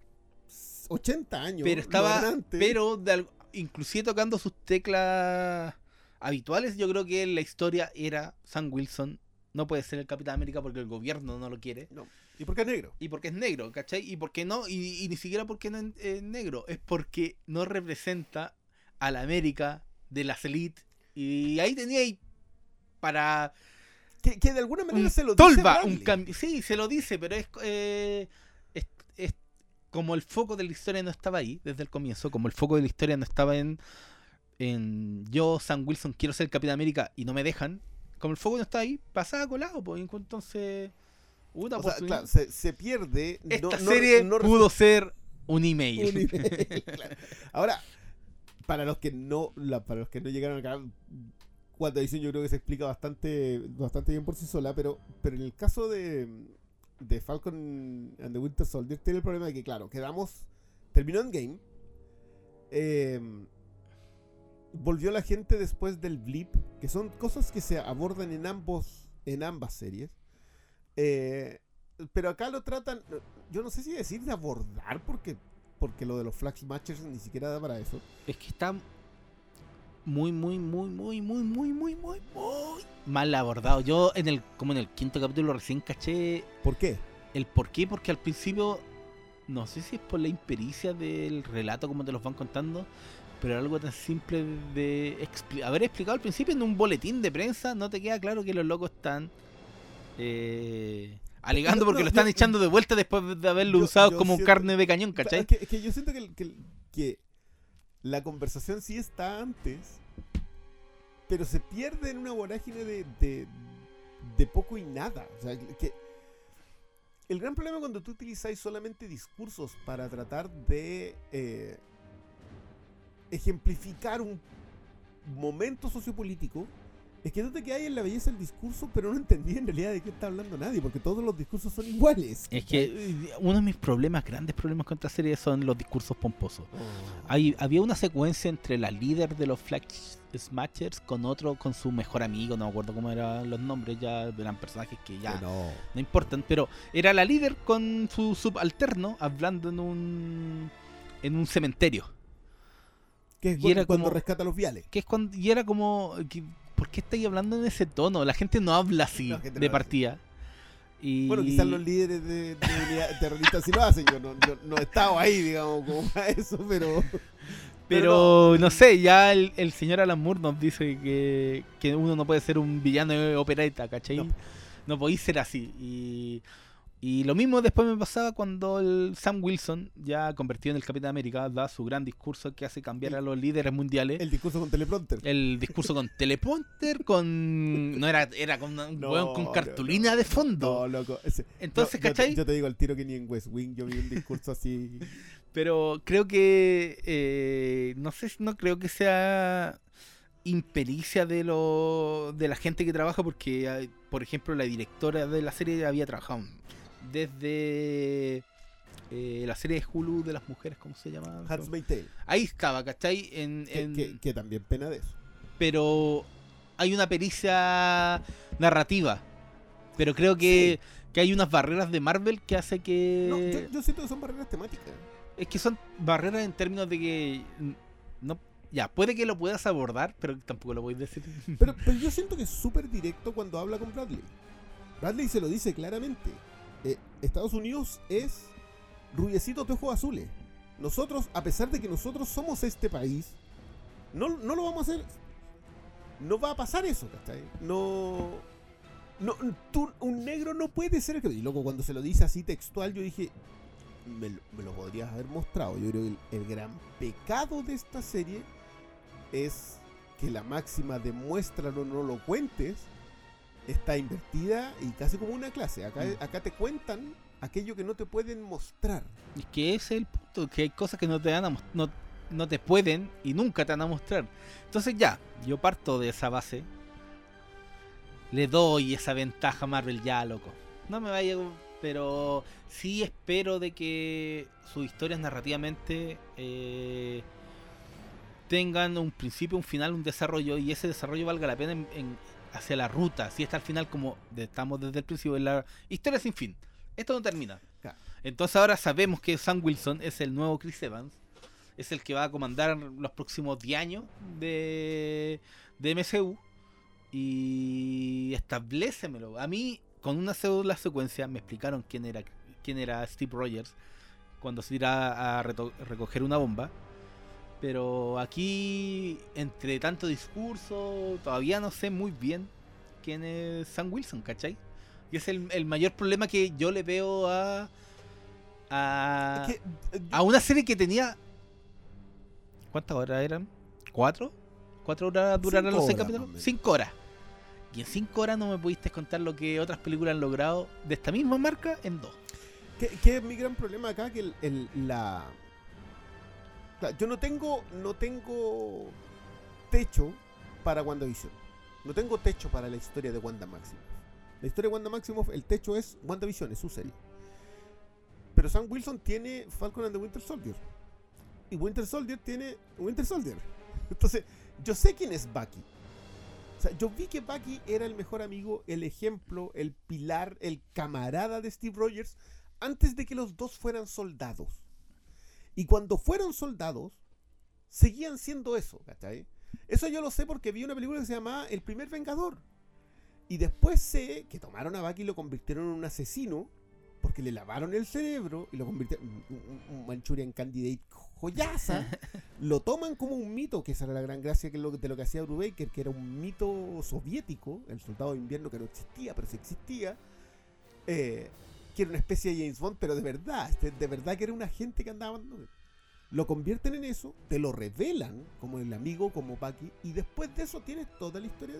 80 años.
pero estaba pero de inclusive tocando sus teclas habituales yo creo que la historia era Sam Wilson no puede ser el Capitán América porque el gobierno no lo quiere
No. ¿Y por qué es negro?
y porque es negro ¿cachai? y porque no y, y ni siquiera porque no es negro es porque no representa a la América de las élites y ahí tenía ahí para
Que, que de alguna manera se lo dice
tolva,
Bradley.
un cambio. Sí, se lo dice, pero es, eh, es, es como el foco de la historia no estaba ahí desde el comienzo, como el foco de la historia no estaba en, en yo, Sam Wilson, quiero ser Capitán América y no me dejan, como el foco no está ahí, pasaba colado, pues entonces una
O sea,
oportunidad.
claro, se, se pierde.
Esta
no-
serie
no
pudo ser un email.
un nivel, claro. Ahora, para los que no la- para los que no llegaron acá, WandaVision yo creo que se explica bastante bastante bien por sí sola, pero pero en el caso de, de Falcon and the Winter Soldier tiene el problema de que claro, quedamos terminó en game. volvió la gente después del blip, que son cosas que se abordan en ambos en ambas series. Eh, pero acá lo tratan, yo no sé si decir de abordar, porque porque lo de los Flag Matchers ni siquiera da para eso.
Es que está muy, muy, muy, muy, muy, muy, muy, muy, muy mal abordado. Yo en el, como en el quinto capítulo recién caché
¿Por qué?
el por qué, porque al principio, no sé si es por la impericia del relato como te los van contando, pero algo tan simple de expli- haber explicado al principio en un boletín de prensa, no te queda claro que los locos están eh, alegando porque
no,
lo están
yo-
echando de vuelta después de haberlo
yo-
usado
yo
como
siento-
carne de cañón, ¿cachai?
Es que, es que yo siento que, que- que la conversación sí está antes, pero se pierde en una vorágine de, de, de poco y nada. O sea, que el gran problema cuando tú utilizáis solamente discursos para tratar de eh, ejemplificar un momento sociopolítico es que no te quedas en la belleza del discurso, pero no entendí en realidad de qué está hablando nadie, porque todos los discursos son iguales.
Es que uno de mis problemas, grandes problemas con esta serie son los discursos pomposos.
Oh.
Hay, había una secuencia entre la líder de los Flag Smashers con otro, con su mejor amigo, no me acuerdo cómo eran los nombres, ya eran personajes que ya
no.
no importan, pero era la líder con su subalterno hablando en un en un cementerio.
Que es
Y
cuando,
era
cuando
como-
rescata a los viales.
Que es cuando, y era como, que- ¿por qué estáis hablando en ese tono? La gente no habla así
no
de
así.
partida. Y...
Bueno, quizás los líderes de, de terroristas sí lo hacen. Yo no, yo no he estado ahí, digamos, como para eso, pero.
Pero no, sé, ya el, el señor Alan Moore nos dice que, que uno no puede ser un villano de opereta, ¿cachai?
No.
No, podéis ser así. Y, Y lo mismo después me pasaba cuando el Sam Wilson, ya convertido en el Capitán América, da su gran discurso que hace cambiar a los líderes mundiales.
El discurso con teleprompter.
El discurso con teleprompter, con. No era, era con un
No,
weón con cartulina
no.
de fondo.
No, loco. ese-
Entonces,
no, yo te-
¿cachai?
Yo, te digo al tiro que ni en West Wing yo vi un discurso así.
Pero creo que. eh, no sé, no creo que sea impericia de lo de la gente que trabaja, porque, hay- por ejemplo, la directora de la serie había trabajado desde. eh, la serie de Hulu de las mujeres, ¿cómo se llama?
Tale.
Ahí estaba, ¿cachai? En,
Que,
en-
que- que también pena de eso.
pero hay una pericia narrativa. Pero creo que, que hay unas barreras de Marvel que hace que...
No, yo, yo siento que son barreras temáticas.
Es que son barreras en términos de que... no Ya, puede que lo puedas abordar, pero tampoco lo voy a decir.
Pero, pero yo siento que es súper directo cuando habla con Bradley. Bradley se lo dice claramente. Estados Unidos es rubiecito de azules. Nosotros, a pesar de que nosotros somos este país, no, no lo vamos a hacer. No va a pasar eso, ¿cachai? No. No, un negro no puede ser. Y loco, cuando se lo dice así textual, yo dije. Me, lo- podrías haber mostrado. Yo creo que el, el gran pecado de esta serie es que la máxima de muéstralo, no lo cuentes, está invertida y casi como una clase. Acá,
Mm.
acá te cuentan aquello que no te pueden mostrar.
Y que ese es el punto, que hay cosas que no te van a no, no te pueden y nunca te van a mostrar. Entonces ya, yo parto de esa base. Le doy esa ventaja a Marvel ya, loco. No me vaya, pero sí espero de que sus historias narrativamente eh, tengan un principio, un final, un desarrollo y ese desarrollo valga la pena en- en- hacia la ruta. Si está al final como de- estamos desde el principio, en la historia sin fin. Esto no termina.
Claro.
Entonces ahora sabemos que Sam Wilson es el nuevo Chris Evans. Es el que va a comandar los próximos 10 años de, de MCU. Y establecemelo. A mí, con una sola secuencia, me explicaron quién era, quién era Steve Rogers cuando se irá a recoger una bomba. Pero aquí, entre tanto discurso, todavía no sé muy bien quién es Sam Wilson, ¿cachai? Y es el, el mayor problema que yo le veo a. A,
Es que, yo-
a una serie que tenía. ¿Cuántas horas eran? ¿Cuatro? ¿Cuatro horas durarán
Cinco
los seis capítulos? Cinco horas. Y en cinco horas no me pudiste contar lo que otras películas han logrado de esta misma marca en dos.
¿Qué, qué es mi gran problema acá? Que el, el- la. Yo no tengo. No tengo techo para WandaVision. No tengo techo para la historia de Wanda Maximoff. La historia de Wanda Maximoff, el techo es WandaVision, es su serie. Pero Sam Wilson tiene Falcon and the Winter Soldier. Y Winter Soldier tiene Winter Soldier. Entonces, yo sé quién es Bucky. O sea, yo vi que Bucky era el mejor amigo, el ejemplo, el pilar, el camarada de Steve Rogers antes de que los dos fueran soldados. Y cuando fueron soldados, seguían siendo eso, ¿cachai? Eso yo lo sé porque vi una película que se llamaba El primer Vengador. Y después sé que tomaron a Bucky y lo convirtieron en un asesino porque le lavaron el cerebro y lo convirtieron en un, Manchurian Candidate joyaza. lo toman como un mito, que esa era la gran gracia que es lo, de lo que hacía Brubaker, que era un mito soviético, el soldado de invierno que no existía, pero sí existía. Eh, que era una especie de James Bond, pero de verdad, este, de verdad que era un agente que andaba. ¿no? Lo convierten en eso, te lo revelan como el amigo, como Bucky, y después de eso tienes toda la historia.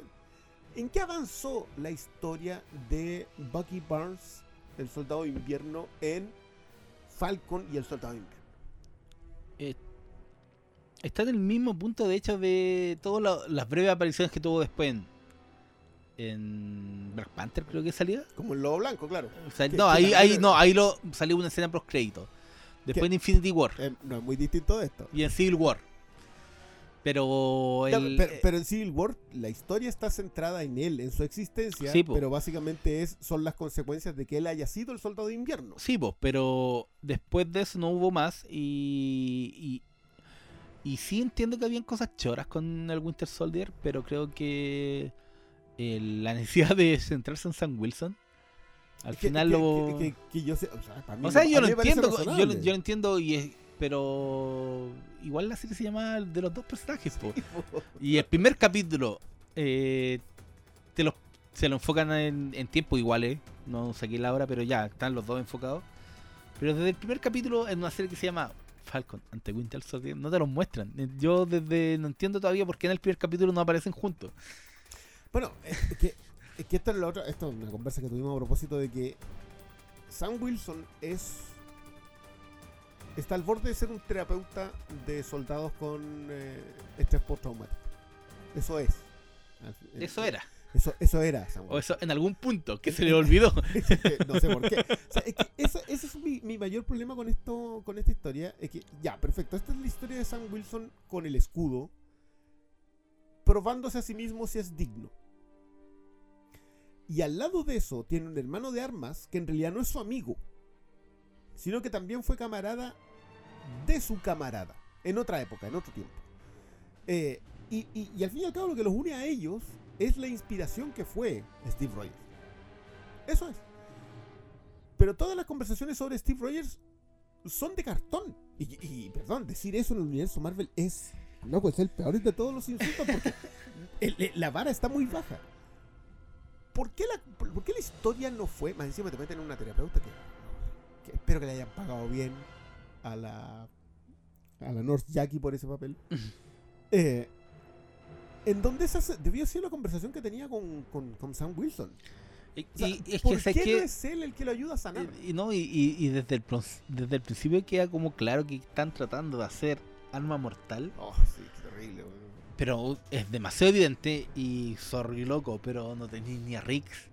¿En qué avanzó la historia de Bucky Barnes, el soldado de invierno, en Falcon y el soldado de invierno?
Está en el mismo punto, de hecho, de todas la- las breves apariciones que tuvo después en, en Black Panther, creo que salía.
Como el lobo blanco, claro.
No, ahí, ahí, no, ahí lo salió una escena post crédito. Después en Infinity War
Eh, no es muy distinto de esto.
y en Civil War. Pero el,
pero,
eh,
pero en Civil War la historia está centrada en él, en su existencia,
Sí, po.
pero básicamente es, son las consecuencias de que él haya sido el soldado de invierno.
Sí, pues, pero después de eso no hubo más y, y, y sí entiendo que habían cosas choras con el Winter Soldier, pero creo que eh, la necesidad de centrarse en Sam Wilson, al
Que-
final
que,
lo...
que- que- que yo sé, o sea, para mí
o sea,
me-
yo lo entiendo, yo, yo lo entiendo, y es, pero igual la serie se llama de los dos personajes, po. Y el primer capítulo eh, te lo, se lo enfocan en, en tiempo iguales. no saqué la hora, pero ya están los dos enfocados. Pero desde el primer capítulo en una serie que se llama Falcon ante Winter Soldier no te los muestran. Eh, Yo desde no entiendo todavía por qué en el primer capítulo no aparecen juntos.
Bueno, es es que, es que esta es la otra, esto es una conversa que tuvimos a propósito de que Sam Wilson es está al borde de ser un terapeuta de soldados con eh, estrés postraumático. Eso es.
Eso era.
Eso, eso era Sam
O eso en algún punto que se le olvidó.
no sé por qué. O sea, es que esa- ese es mi, mi mayor problema con esto, con esta historia. Es que, ya, perfecto. Esta es la historia de Sam Wilson con el escudo. Probándose a sí mismo si es digno. Y al lado de eso tiene un hermano de armas que en realidad no es su amigo. Sino que también fue camarada de su camarada. En otra época, en otro tiempo. Eh, y, al fin y al cabo lo que los une a ellos es la inspiración que fue Steve Rogers. Eso es. Pero todas las conversaciones sobre Steve Rogers son de cartón. Y, y, perdón, decir eso en el universo Marvel es. Loco, es el peor de todos los insultos porque el- el- la vara está muy baja. ¿Por qué, la, por, por qué la historia no fue? Más encima te meten en una terapeuta que, que espero que le hayan pagado bien a la. a la North Jackie por ese papel. Eh, en donde esa debió ser la conversación que tenía con, con, con Sam Wilson.
Y,
O sea,
y es
¿Por
que, ¿sabes
qué no es él el que lo ayuda a sanar?
Y, y no, y, desde, el, desde el principio queda como claro que están tratando de hacer arma mortal,
Oh, sí, qué terrible. weón.
pero es demasiado evidente y sorry loco, pero no tenéis ni a Riggs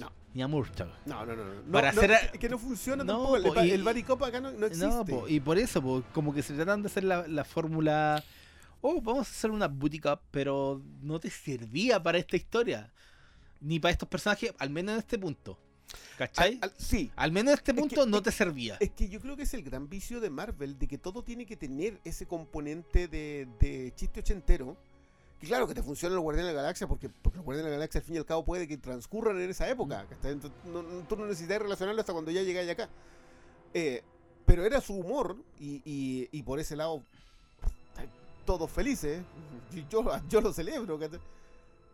No.
ni a Murtaugh.
No, no, no. no.
Para
No,
hacer
no,
a-
que- no funciona
No,
tampoco. El,
po, y-
el Body Cop acá no, no existe.
No, po, y por eso, po, como que se tratan de hacer la, la fórmula. Oh, vamos a hacer una booty cup, pero no te servía para esta historia. Ni para estos personajes, al menos en este punto. ¿Cachai?
Al- al- sí.
Al menos en este
Es que-
punto no
es-
te servía.
Es que yo creo que es el gran vicio de Marvel, de que todo tiene que tener ese componente de, de chiste ochentero. Y claro que te funciona los Guardianes de la Galaxia, porque, porque los Guardianes de la Galaxia al fin y al cabo puede que transcurran en esa época. ¿cachai? Entonces, no- no- tú no necesitas relacionarlo hasta cuando ya llegáis acá. Eh, pero era su humor, y, y- y por ese lado, todos felices. Yo, yo lo celebro.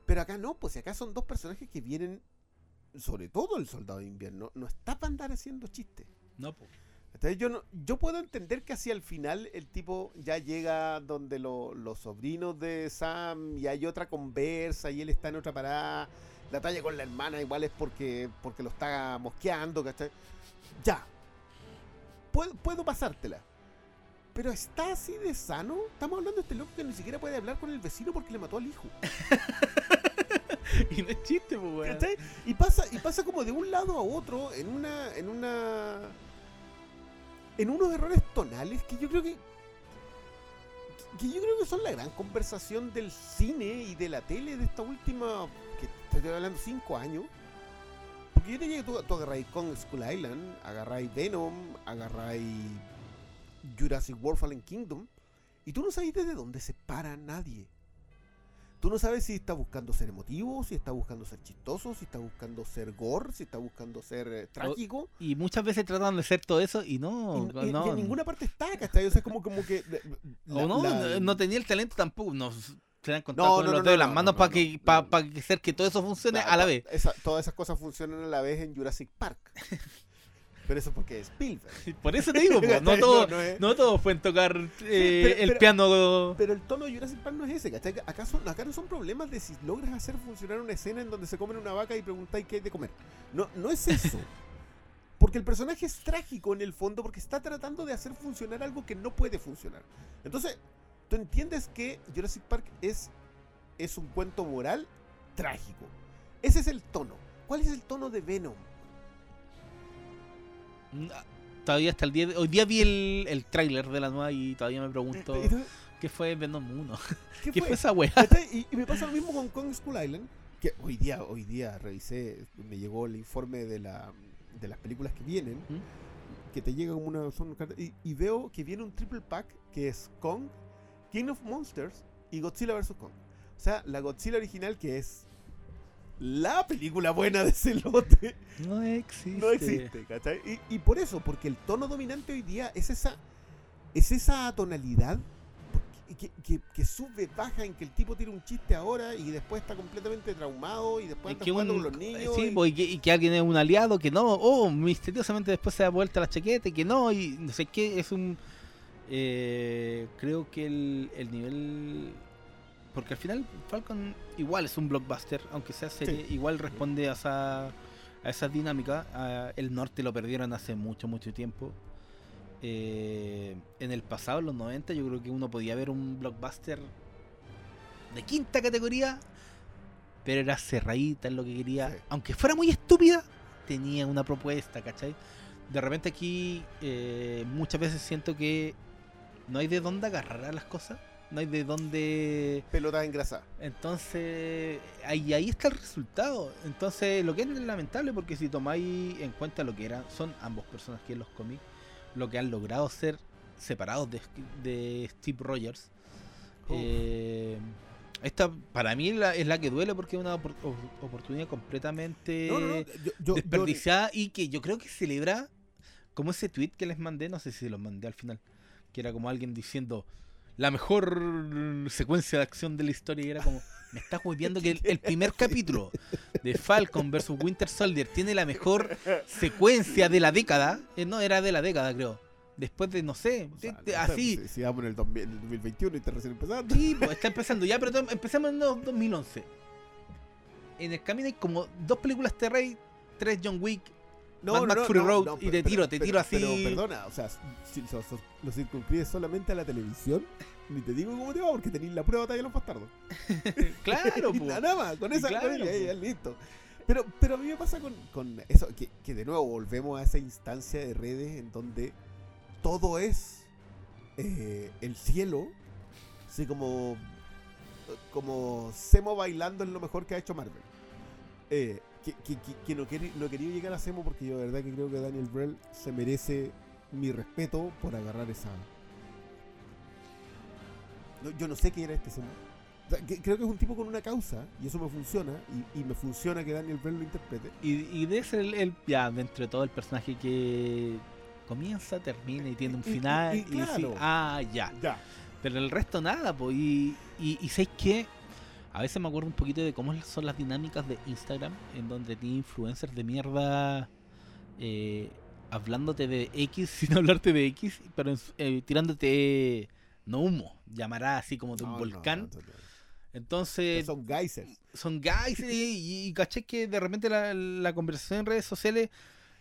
Pero acá no, pues acá son dos personajes que vienen, sobre todo el Soldado de Invierno, no está para andar haciendo chistes.
No, po.
Entonces yo no, yo puedo entender que hacia el final el tipo ya llega donde lo- los sobrinos de Sam y hay otra conversa y él está en otra parada. La talla con la hermana igual es porque, porque lo está mosqueando, ¿cachai? Ya. Puedo, puedo pasártela. Pero está así de sano. Estamos hablando de este loco que ni siquiera puede hablar con el vecino porque le mató al hijo.
Y no es chiste, pues, weón.
Y pasa, y pasa como de un lado a otro en una. en una. en unos errores tonales que yo creo que. que yo creo que son la gran conversación del cine y de la tele de esta última. que te estoy hablando cinco años. Porque yo tenía que tú, tú agarráis Kong Skull Island, agarráis Venom, agarráis Jurassic World Fallen Kingdom, y tú no sabes desde dónde se para nadie. Tú no sabes si está buscando ser emotivo, si está buscando ser chistoso, si está buscando ser gore, si está buscando ser eh, trágico.
Y muchas veces tratan de hacer todo eso y no.
y, y- en ninguna parte está, ¿cachai? O sea, es como, como que. la-
o no,
la-
no, no tenía el talento tampoco. No se han
No,
contado con
no,
los
no,
dedos las
no,
manos
no,
para que,
no.
pa- que que todo eso funcione a la vez.
esa- todas esas cosas funcionan a la vez en Jurassic Park. Pero eso porque es Spielberg.
Por eso te digo, po, no, todo,
No, no es-
no todos pueden tocar eh,
pero-
el
pero-
piano.
Pero el tono de Jurassic Park no es ese, ¿cachai? Acá, son, acá no son problemas de si logras hacer funcionar una escena en donde se comen una vaca y preguntáis qué hay de comer. No, no es eso. Porque el personaje es trágico en el fondo porque está tratando de hacer funcionar algo que no puede funcionar. Entonces, tú entiendes que Jurassic Park es, es un cuento moral trágico. Ese es el tono. ¿Cuál es el tono de Venom?
Mm, Todavía hasta el día de- Hoy día vi el, el tráiler de la nueva y todavía me pregunto qué fue Venom 1.
¿Qué,
¿Qué
fue?
fue esa wea?
¿Cachai? Y, y me pasa lo mismo con Kong School Island. Que hoy día, hoy día revisé, me llegó el informe de, la, de las películas que vienen.
¿Mm?
Que te llega como una. son y, y veo que viene un triple pack que es Kong, King of Monsters y Godzilla vs. Kong. O sea, la Godzilla original, que es la película buena de ese lote,
No existe.
no existe, ¿cachai? Y, y por eso, porque el tono dominante hoy día es esa, es esa tonalidad. que, que- que sube, baja, en que el tipo tira un chiste ahora y después está completamente traumado y después
que,
jugando
un-
con los niños.
sí,
y-
que, y que alguien es un aliado, que no, oh, misteriosamente después se da vuelta la chaqueta que no, y no sé qué, es un... eh, creo que el, el nivel... Porque al final Falcon igual es un blockbuster, aunque sea serie,
Sí.
igual responde a esa, a esa dinámica. a- el norte lo perdieron hace mucho, mucho tiempo. Eh, en el pasado, en los 90, yo creo que uno podía ver un blockbuster de quinta categoría, pero era cerradita en lo que quería.
Sí.
Aunque fuera muy estúpida, tenía una propuesta, ¿cachai? De repente aquí eh, muchas veces siento que no hay de dónde agarrar a las cosas, no hay de dónde...
Pelota engrasada.
Entonces, ahí, ahí está el resultado. Entonces, lo que es lamentable, porque si tomáis en cuenta lo que eran, son ambos personajes en los cómics, lo que han logrado ser separados de, de Steve Rogers. Eh, esta, para mí, es la, es la que duele porque es una oportunidad completamente
No, no, no. Yo, yo- yo-
desperdiciada y que yo creo que celebra como ese tweet que les mandé, no sé si los mandé al final, que era como alguien diciendo la mejor secuencia de acción de la historia y era como me estás viendo que el, el primer capítulo de Falcon vs Winter Soldier tiene la mejor secuencia de la década, eh, no era de la década creo, después de no sé,
o sea,
de- de-
no sé,
así,
pues, si, si vamos en el 2000 en el 2021 y está recién empezando.
Sí, pues está empezando ya, pero empecemos en el 2011. En el camino hay como dos películas Terrey, tres John Wick, Mad Max Fury Road, y te
pero-
tiro, te
pero-
tiro así.
Pero perdona, o sea, si lo circunscribes solamente a la televisión, ni te digo cómo te va porque tenéis la prueba batalla de los bastardos.
Claro, po.
nada más, con esa
Claro,
con ella,
po.
ya, listo. Pero, pero a mí me pasa con, con eso, que, que de nuevo volvemos a esa instancia de redes en donde todo es eh, el cielo, así como, como Semo bailando es lo mejor que ha hecho Marvel. Eh, que, que- que- que no, quiere- no querido llegar a Semo porque yo de verdad que creo que Daniel Brel se merece mi respeto por agarrar esa... No, yo no sé qué era este Semo. O sea, que- creo que es un tipo con una causa y eso me funciona y, y me funciona que Daniel Brel lo interprete.
Y, y de ese el, el- ya dentro de todo el personaje que comienza, termina y tiene un
Y- y-
final
y
y,
claro.
sí, ah, ya.
Ya.
Pero el resto nada, pues. Y, y, y ¿sabes qué? A veces me acuerdo un poquito de cómo son las dinámicas de Instagram, en donde tiene influencers de mierda eh, hablándote de X sin hablarte de X, pero eh, tirándote, no humo, llamará así como de un
No,
volcán.
no, no, no.
Entonces,
Son geysers.
son y, y caché que de repente la, la conversación en redes sociales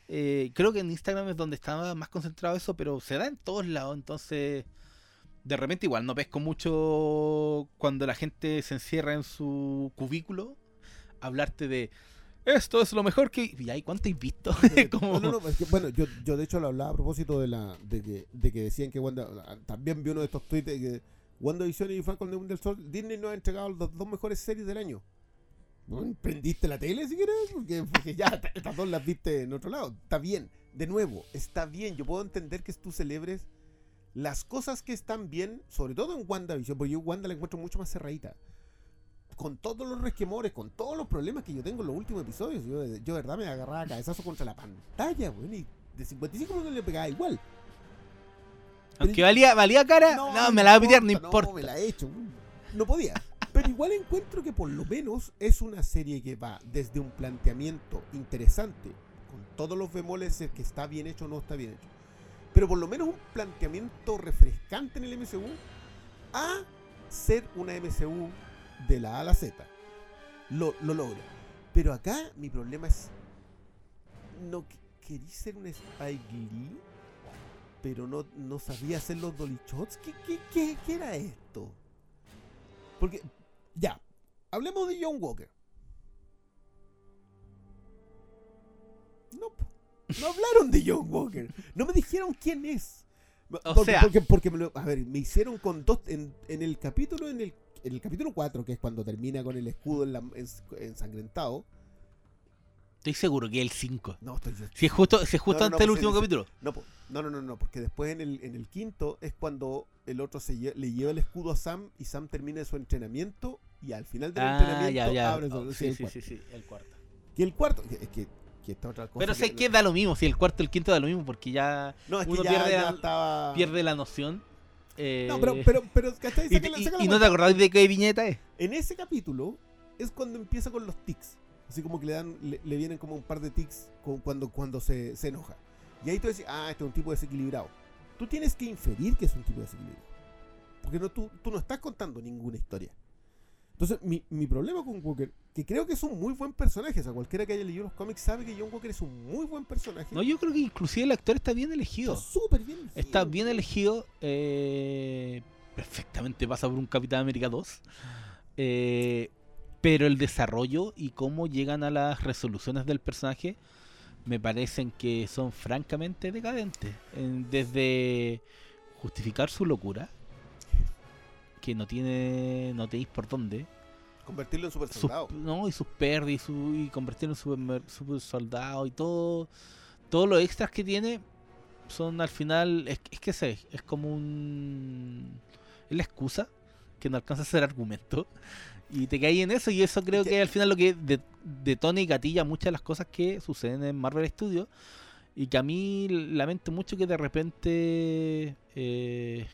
eh, creo que en Instagram es donde estaba más concentrado eso pero se da en todos lados entonces de repente igual no pesco mucho cuando la gente se encierra en su cubículo hablarte de esto es lo mejor que y ay cuánto he visto Como-
No, no, no, es que, bueno, yo, yo de hecho lo hablaba a propósito de la de que, de que decían que Wanda, también vi uno de estos tweets de que WandaVision y Falcon de Winter Soldier, Disney nos ha entregado las dos mejores series del año. ¿Prendiste la tele si quieres? Porque, porque ya estas dos las viste en otro lado. Está bien, de nuevo, está bien. Yo puedo entender que tú celebres las cosas que están bien, sobre todo en WandaVision, porque yo Wanda la encuentro mucho más cerradita. Con todos los resquemores, con todos los problemas que yo tengo en los últimos episodios, yo, de- yo de verdad me agarraba a cabezazo contra la pantalla, weón, y de 55 minutos le pegaba igual.
aunque valía valía cara no, me la va a pitear no importa
No, me la he hecho. No podía. Pero igual encuentro que por lo menos es una serie que va desde un planteamiento interesante, con todos los bemoles que está bien hecho o no está bien hecho. Pero por lo menos un planteamiento refrescante en el MCU a ser una MCU de la A a la Z. Lo, lo logra. Pero acá mi problema es. No qu- querí ser un Spike Lee pero no, no sabía hacer los dolly shots. ¿Qué, qué, qué, qué era esto? Porque, ya, hablemos de John Walker. No hablaron de John Walker. No me dijeron quién es.
O
porque,
sea-
porque, porque me lo- a ver, me hicieron con dos en, en el capítulo en el, en el capítulo 4, que es cuando termina con el escudo en la- ens- ensangrentado.
estoy seguro que es el 5
No, estoy
si es justo si es justo
No, no, no,
antes del
pues,
último capítulo
No, no, no, no, no, porque después en el, en el quinto es cuando el otro se le lleva el escudo a Sam y Sam termina su entrenamiento y al final del
ah
entrenamiento
ya ya
abre
Oh,
sí,
sí sí, sí el cuarto
Que el cuarto, es que, que esta otra cosa.
Pero sé que da lo mismo, si el cuarto y el quinto da lo mismo, porque ya
no, es que
uno
ya,
pierde
ya
la-
estaba.
pierde la noción. eh,
No, pero, pero, pero, ¿cachai?
y,
Saca la-
y-
saca la
y no te acordás de qué viñeta es.
En ese capítulo es cuando empieza con los tics. Así como que le dan, le, le vienen como un par de tics cuando, cuando se, se enoja. Y ahí tú decís, ah, este es un tipo desequilibrado. Tú tienes que inferir que es un tipo desequilibrado. Porque no, tú, tú no estás contando ninguna historia. Entonces, mi, mi problema con Walker, que creo que es un muy buen personaje, o sea, cualquiera que haya leído los cómics sabe que John Walker es un muy buen personaje.
No, yo creo que inclusive el actor está bien
está
elegido.
súper bien. elegido.
Está bien elegido. eh, perfectamente pasa por un Capitán América 2. eh, pero el desarrollo y cómo llegan a las resoluciones del personaje me parecen que son francamente decadentes. En- desde justificar su locura, que no tiene, no tenéis por dónde.
Convertirlo en super
sus,
soldado.
no, y sus pérdidas y, su- y convertirlo en super, super soldado y todo. Todos los extras que tiene son al final. Es, es que sé, es como un. Es la excusa que no alcanza a ser argumento. Y te caes en eso, y eso creo
que-
al final lo que de- detona y gatilla muchas de las cosas que suceden en Marvel Studios. Y que a mí lamento mucho que de repente. eh,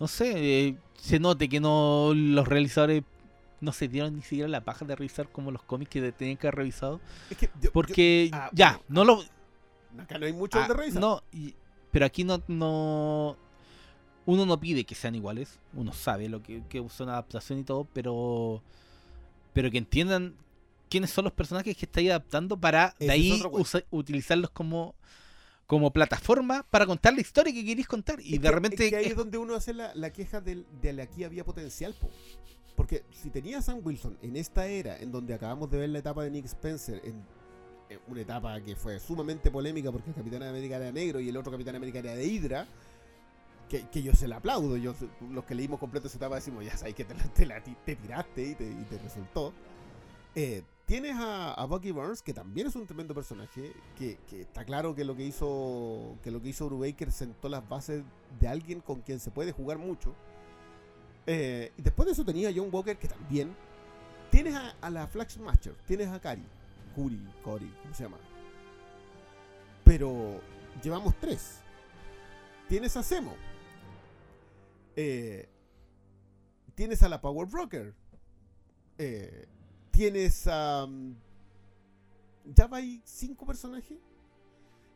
no sé, eh, se note que no los realizadores no se dieron ni siquiera la paja de revisar como los cómics que tenían que haber revisado.
Es que yo-
Porque
ah,
ya, no lo.
acá no hay mucho
ah,
de revisar.
no, y- pero aquí no, no. Uno no pide que sean iguales. Uno sabe lo que, que son adaptación y todo, pero. Pero que entiendan quiénes son los personajes que estáis adaptando para de
Ese
ahí usa- utilizarlos como. Como plataforma para contar la historia que queréis contar. Y
Es
de
que-
repente.
es que ahí
es-
donde uno hace la, la queja del, de aquí había potencial, po. Porque si tenía a Sam Wilson en esta era, en donde acabamos de ver la etapa de Nick Spencer, en, en una etapa que fue sumamente polémica porque el Capitán América era negro y el otro Capitán América era de Hydra, que, que yo se la aplaudo. Yo, los que leímos completo esa etapa decimos, ya sabes que te, la, te la ti- te tiraste y te, y te resultó. Eh, tienes a, a Bucky Burns, que también es un tremendo personaje, que, que está claro que lo que hizo que lo que hizo Brubaker sentó las bases de alguien con quien se puede jugar mucho. Eh, y después de eso tenía a John Walker, que también. Tienes a, la Flag tienes a Kari, Kuri, Cory, ¿cómo se llama? Pero llevamos tres. Tienes a Zemo. Eh, tienes a la Power Broker. Eh, tienes a. mm, Ya va ahí cinco personajes.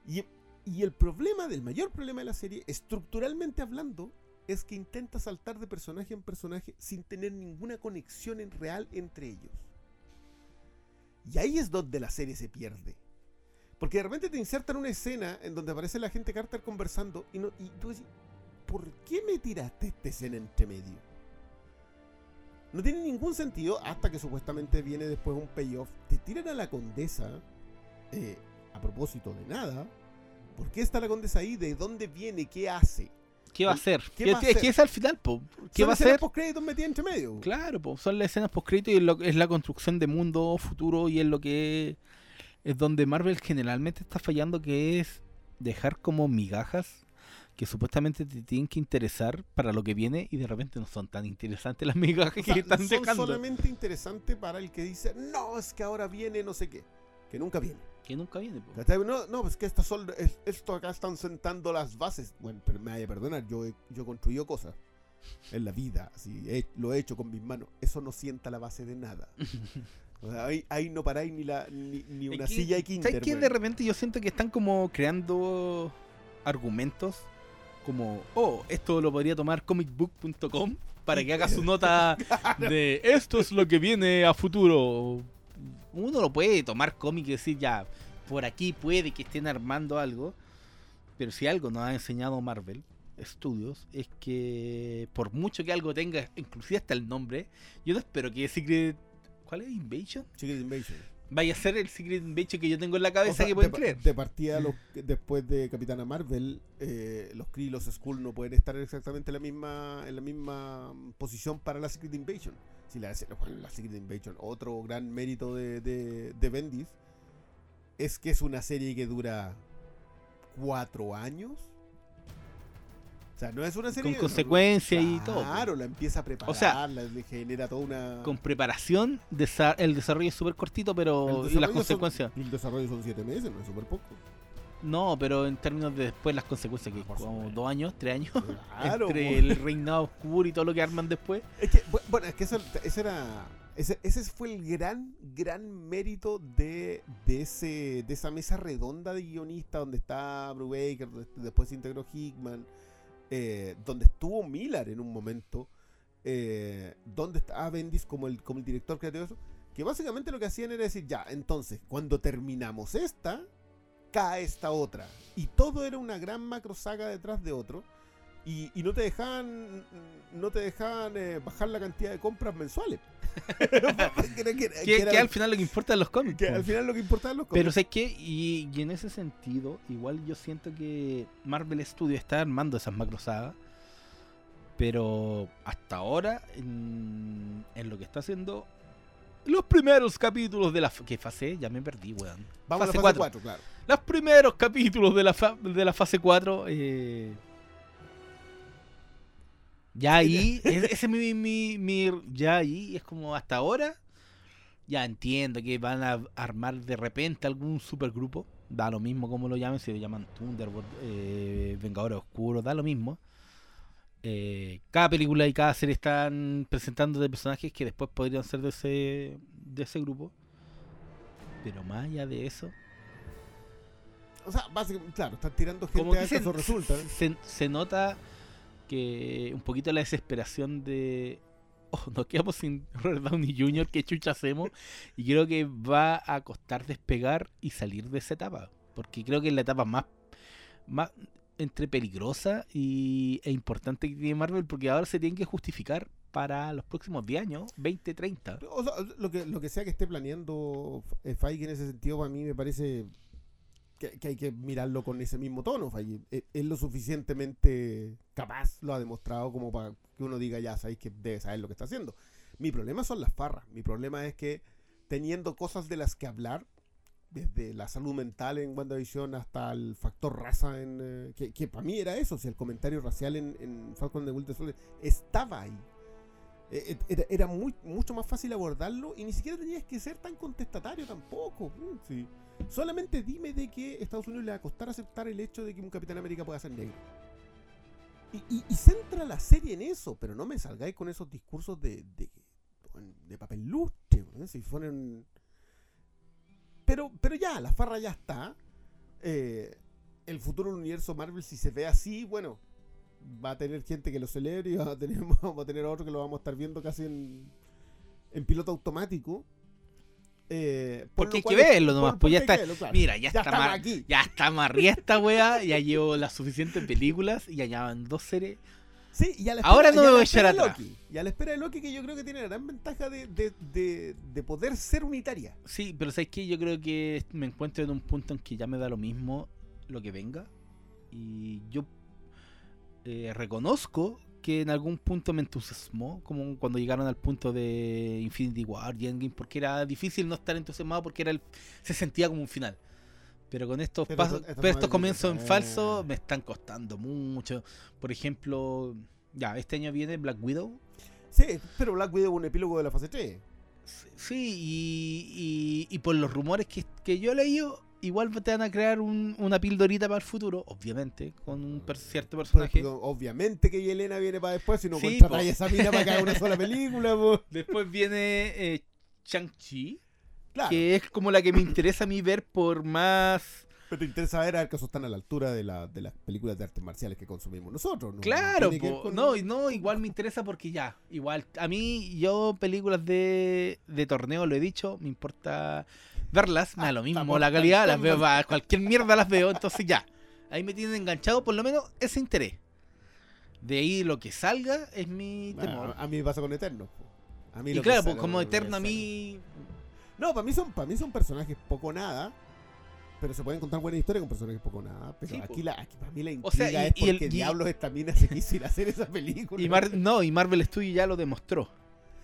Y, y el problema, del mayor problema de la serie, estructuralmente hablando, es que intenta saltar de personaje en personaje sin tener ninguna conexión en real entre ellos. Y ahí es donde la serie se pierde. Porque de repente te insertan una escena en donde aparece la gente Carter conversando y, no, y tú dices, ¿por qué me tiraste esta escena entre medio? No tiene ningún sentido hasta que supuestamente viene después un payoff. Te tiran a la condesa eh, a propósito de nada. ¿Por qué está la condesa ahí? ¿De dónde viene? ¿Qué hace?
¿Qué va a hacer?
¿Qué
¿Qué,
va a hacer?
qué es al final, po? ¿Qué
Son
va a
escenas
hacer?
postcréditos metidas entre medio.
Claro, po, son las escenas post y es, lo- es la construcción de mundo futuro y es lo que es donde Marvel generalmente está fallando que es dejar como migajas que supuestamente te tienen que interesar para lo que viene y de repente no son tan interesantes las migajas
O sea,
que están
son
dejando.
solamente interesantes para el que dice, no, es que ahora viene no sé qué. Que nunca viene.
Que nunca viene, po.
No, no, pues que estas son, es- esto acá están sentando las bases. Bueno, pero me vaya a perdonar, yo he, yo construido cosas en la vida, así, he- lo he hecho con mis manos. Eso no sienta la base de nada. O sea, ahí, ahí no paráis ni, la, ni, ni una
que,
silla de
¿sabes
kinder.
qué?
weón.
De repente yo siento que están como creando argumentos como, oh, esto lo podría tomar comicbook.com para que haga su nota de esto es lo que viene a futuro. Uno lo puede tomar cómic y decir ya, por aquí puede que estén armando algo, pero si algo nos ha enseñado Marvel Studios es que por mucho que algo tenga, inclusive hasta el nombre, yo no espero que Secret... ¿Cuál es? ¿Invasion?
Secret Invasion.
Vaya a ser el Secret Invasion que yo tengo en la cabeza
O sea,
que pueden
de,
creer.
de partida, los- después de Capitana Marvel, eh, los Kree y los Skull no pueden estar exactamente en la misma, en la misma posición para la Secret Invasion. Si la, la Secret Invasion, otro gran mérito de, de, de Bendis, es que es una serie que dura cuatro años. O sea, no es una serie
Con consecuencias y todo.
Claro, la empieza a preparar,
O sea,
la- le genera toda una...
Con preparación, desa- el desarrollo es súper cortito, pero y las
son-
consecuencias.
el desarrollo son siete meses, no es súper poco.
No, pero en términos de después las consecuencias, que
Ah,
como dos años, tres años,
Claro,
entre
po.
el reinado oscuro y todo lo que arman después.
Es que, bu- bueno, es que eso, ese era. Ese, ese fue el gran, gran mérito de, de, ese, de esa mesa redonda de guionistas donde está Brubaker, después se integró Hickman, eh, donde estuvo Miller en un momento, eh, donde estaba Bendis como el, como el director creativo, que básicamente lo que hacían era decir, ya, entonces, cuando terminamos esta, cae esta otra. Y todo era una gran macro saga detrás de otro. Y, y no te dejaban no te dejaban eh, bajar la cantidad de compras mensuales. que, que-
Que,
que era-
que al final lo que importa es los cómics.
que al final lo que importaba es los
Pero
cómics.
sé que, y, y en ese sentido, igual yo siento que Marvel Studios está armando esas macro sagas. Pero hasta ahora, en, en lo que está haciendo, los primeros capítulos de la. ¿Qué fase? Ya me perdí, weón.
Vamos
fase
a la fase
cuatro.
4, claro.
Los primeros capítulos de la, fa- de la fase 4. eh, ya ahí, ese es mi, mi, mi- Ya ahí es como hasta ahora. Ya entiendo que van a armar de repente algún supergrupo. Da lo mismo como lo llamen, si lo llaman Thunderbolt, eh, Vengadores Oscuros, da lo mismo. Eh, cada película y cada serie están presentando de personajes que después podrían ser de ese, de ese grupo. Pero más allá de eso,
O sea, básicamente, claro, están tirando gente
como
a
que se,
resulta. ¿eh?
se, se nota que un poquito la desesperación de oh, nos quedamos sin Robert Downey Jr. ¿qué chucha hacemos? Y creo que va a costar despegar y salir de esa etapa. Porque creo que es la etapa más, más entre peligrosa y, e importante que tiene Marvel, porque ahora se tienen que justificar para los próximos 10 años, 20, 30.
O sea, lo que, lo que sea que esté planeando eh, Feige en ese sentido, para mí me parece que, que hay que mirarlo con ese mismo tono. Feige es, es lo suficientemente capaz, lo ha demostrado como para que uno diga, ya sabéis que debe saber lo que está haciendo. Mi problema son las farras. Mi problema es que teniendo cosas de las que hablar, desde la salud mental en WandaVision hasta el factor raza, en, eh, que, que para mí era eso, si el comentario racial en, en Falcon de Winter Soldier estaba ahí. Eh, eh, Era, era muy, mucho más fácil abordarlo y ni siquiera tenías que ser tan contestatario tampoco. Mm, sí. Solamente dime de que Estados Unidos le va a costar aceptar el hecho de que un Capitán América pueda ser negro. Y, centra la serie en eso, pero no me salgáis con esos discursos de, papel lustre. ¿no? Si fueron... Pero, pero ya, la farra ya está. Eh, el futuro del universo Marvel, si se ve así, bueno, va a tener gente que lo celebre y va a tener, vamos a tener otro que lo vamos a estar viendo casi en, en piloto automático. Eh, por
Porque hay que verlo nomás, pues ya está-
que verlo, claro.
Mira, ya,
Ya
está mar-
aquí.
ya está marría esta weá, ya llevo las suficientes películas y ya van dos series.
Sí, y a la
Ahora no me voy a echar
espera de
atrás.
Loki. Y a la espera de Loki, que yo creo que tiene la gran ventaja de, de, de, de poder ser unitaria.
Sí, pero ¿sabes qué? Yo creo que me encuentro en un punto en que ya me da lo mismo lo que venga. Y yo eh, reconozco que en algún punto me entusiasmó, como cuando llegaron al punto de Infinity War y Endgame, porque era difícil no estar entusiasmado porque era el, se sentía como un final. Pero con estos
Pero
pasos,
esto- esto
pero estos
es
comienzos en falso me están costando mucho. Por ejemplo, ya, este año viene Black Widow.
Sí, pero Black Widow es un epílogo de la fase 3.
Sí, y, y- y por los rumores que, que yo he leído, igual te van a crear un- una pildorita para el futuro, obviamente, con un per- cierto personaje.
Obviamente que Yelena viene para después, si no
Sí,
contratáis
po.
esa mina para que haga una sola película. po.
Después viene eh, Shang-Chi,
Claro,
que es como la que me interesa a mí ver por más...
pero te interesa ver a ver eso están a la altura de, la, de las películas de artes marciales que consumimos nosotros. ¿no?
Claro, po.
con-
no, y no, igual me interesa porque ya, igual, a mí yo películas de, de torneo, lo he dicho, me importa verlas, me da lo mismo la calidad, las veo, cualquier mierda las veo, entonces ya, ahí me tienen enganchado por lo menos ese interés. De ahí lo que salga es mi
Bueno,
temor.
a, a mí me pasa con Eterno. A mí
y
lo
claro, pues como eterno a mí,
No, para mí son para mí son personajes poco nada. Pero se pueden contar buenas historias con personajes poco nada. Pero
Sí,
aquí, la, aquí para mí la intriga
O sea, y-
es
y el-
porque
y-
diablos esta mina se quiso ir a hacer esa película.
y Mar- no, y Marvel Studios ya lo demostró.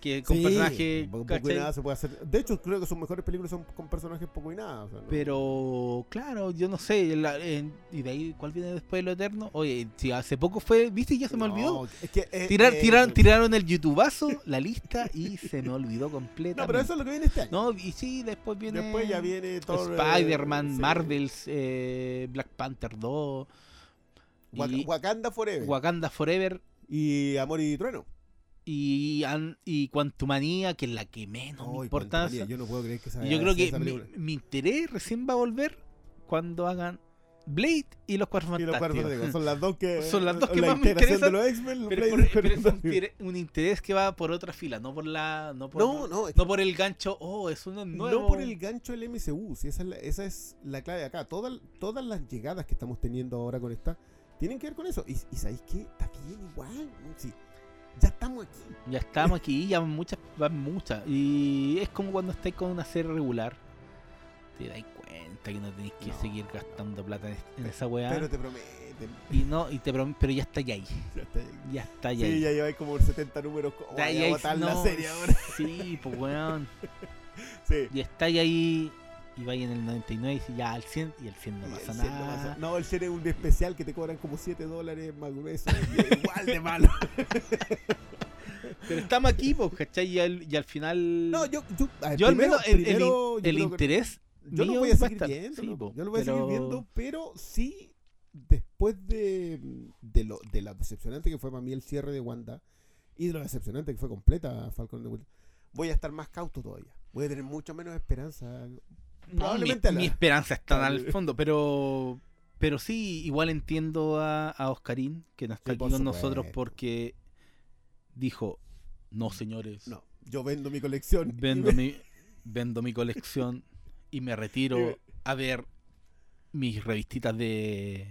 Que con
Sí,
personajes.
poco, poco y nada se puede hacer. De hecho, creo que sus mejores películas son con personajes poco y nada. o sea, no-
Pero, claro, yo no sé. la- en- y de ahí, ¿cuál viene después de lo eterno? Oye, si hace poco fue, ¿viste? Ya se me
No,
olvidó.
Es que, eh,
Tirar,
eh,
tiraron, tiraron el youtubazo, la lista, y se me olvidó completamente.
No, pero eso es lo que viene este año.
No, y sí, después viene.
Después ya viene todo.
Spider-Man, Marvels, eh, Black Panther 2, y
Wakanda Forever.
Wakanda Forever
y Amor y Trueno.
Y, y Quantumania, que es la que menos me
Ay,
importa.
Yo no puedo creer que
yo creo que mi, interés recién va a volver cuando hagan Blade y los Cuatro
Y los Cuatro
Fantásticos.
Fantásticos, Son las dos que.
Son las dos que
la
más me interesan,
de los
Pero,
Blade
por- pero es un,
Fantásticos.
interés, un interés que va por otra fila, no por la no por,
No, no,
por el gancho, oh, es uno nuevo.
No por el gancho del MCU, si esa es la, esa es la clave de acá. Todas, todas las llegadas que estamos teniendo ahora con esta tienen que ver con eso. Y, y ¿sabéis qué? Está bien igual. Sí. Ya estamos aquí.
Ya estamos aquí, ya van muchas, van muchas. Y es como cuando estáis con una serie regular. Te dais cuenta que no tenéis que
No.
seguir gastando plata en, esa weá.
Pero te prometen.
Y no, y te prom- pero ya está ahí.
Ya está ahí.
Ya está ahí.
Sí, ya lleváis como 70 números. Oh,
Ya
voy
ahí,
a botar la serie ahora.
Sí, pues weón.
Sí.
Y está ahí. Y vaya en el 99 y ya al 100 y al 100 no pasa
el no
nada.
pasa- No, el 100 es un especial que te cobran como 7 dólares más grueso. igual de malo.
Pero estamos aquí, pues, ¿cachai? Y al, y al final.
No, yo, yo, ver,
yo al
primero-
menos el, el el interés.
Yo lo voy a seguir viendo.
Sí,
¿no?
po,
yo lo voy a seguir viendo, pero sí, después de, de, lo, de la decepcionante que fue para mí el cierre de Wanda y de lo decepcionante que fue completa Falcon de Winter, voy a estar más cauto todavía. Voy a tener mucho menos esperanza.
No, mi,
la-
esperanza está al fondo, pero pero sí, igual entiendo a, a Oscarín, que no está
Sí,
aquí con nosotros porque dijo, no señores,
No, yo vendo mi colección.
vendo mi, vendo mi colección y me retiro a ver mis revistitas de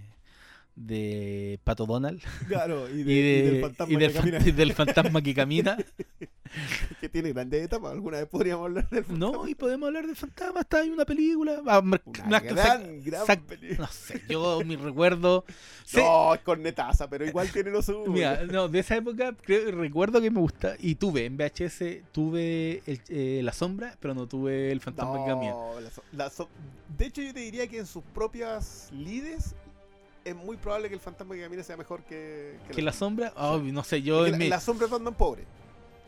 de Pato Donald
Claro, y, de-
y,
y
de-
del fantasma
y del,
que,
fan-
camina,
y del fantasma que camina.
que tiene grandes etapas. Alguna vez podríamos hablar del fantasma.
No, y podemos hablar del fantasma, está ahí una película. Ah,
Una gran,
sac-
gran
sac-
película.
No sé, yo mi recuerdo. sé-
No, es cornetaza, pero igual tiene lo suyo.
Mira, no, de esa época creo- recuerdo que me gusta. Y tuve en VHS, tuve el- eh, La Sombra, pero no tuve el fantasma.
No, la so- la so- de hecho, yo te diría que en sus propias lides es muy probable que el fantasma que camina sea mejor que,
Que La Sombra, oh, no sé, yo en
la,
mi.
la sombra es Batman pobre.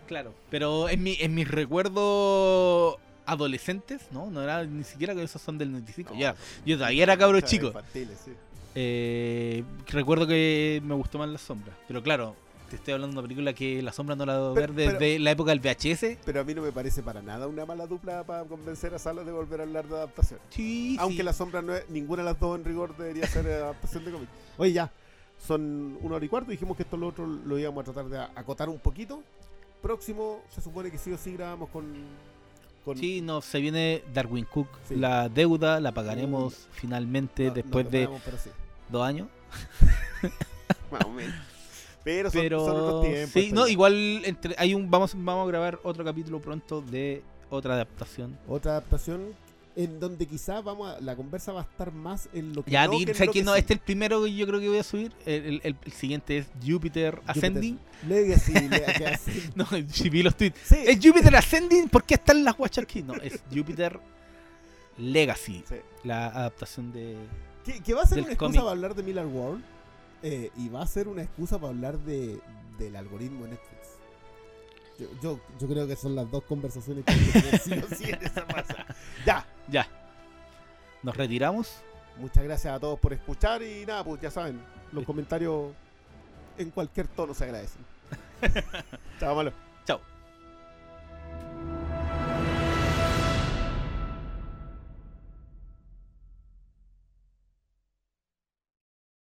Claro, pero en, mi, en mis recuerdos adolescentes, no, no era ni siquiera que esos son del 95.
No,
ya, yo todavía era cabro chico.
sí.
Eh, recuerdo que me gustó más La Sombra. Pero claro, te estoy hablando de una película que La Sombra no la debo ver desde la época del VHS.
Pero a mí no me parece para nada una mala dupla para convencer a Salas de volver a hablar de adaptación.
Sí,
Aunque
sí.
la sombra no es, ninguna de las dos en rigor debería ser adaptación de cómic. Oye, ya, son una hora y cuarto. Dijimos que esto lo otro lo íbamos a tratar de acotar un poquito. Próximo, se supone que sí o sí grabamos con. con
Sí, no, se viene Darwin Cook.
Sí.
La deuda la pagaremos finalmente
no-
después de
sí,
dos años.
más o menos. Pero son,
Pero
son otros tiempos.
sí, no, igual entre, hay un vamos vamos a grabar otro capítulo pronto de otra adaptación.
Otra adaptación en donde quizás vamos a, la conversa va a estar más en lo que
Ya,
no, que en
¿sabes
lo que
no,
sí.
este es el primero que yo creo que voy a subir. El, el- el siguiente es Jupiter Ascending.
Legacy, Legacy.
No, si vi los tweets.
Sí,
¿Es Jupiter Ascending? ¿Por qué están las guachas aquí? No, es Jupiter Legacy.
sí.
La adaptación de.
Que, que va a ser una excusa
cómic.
para hablar de Miller World eh, y va a ser una excusa para hablar de, del algoritmo de Netflix. Yo, yo, yo creo que son las dos conversaciones que que sí o sí en esa masa. Ya,
Ya. Nos retiramos.
muchas gracias a todos por escuchar y nada, pues ya saben, los comentarios en cualquier tono se agradecen. Chao, malo.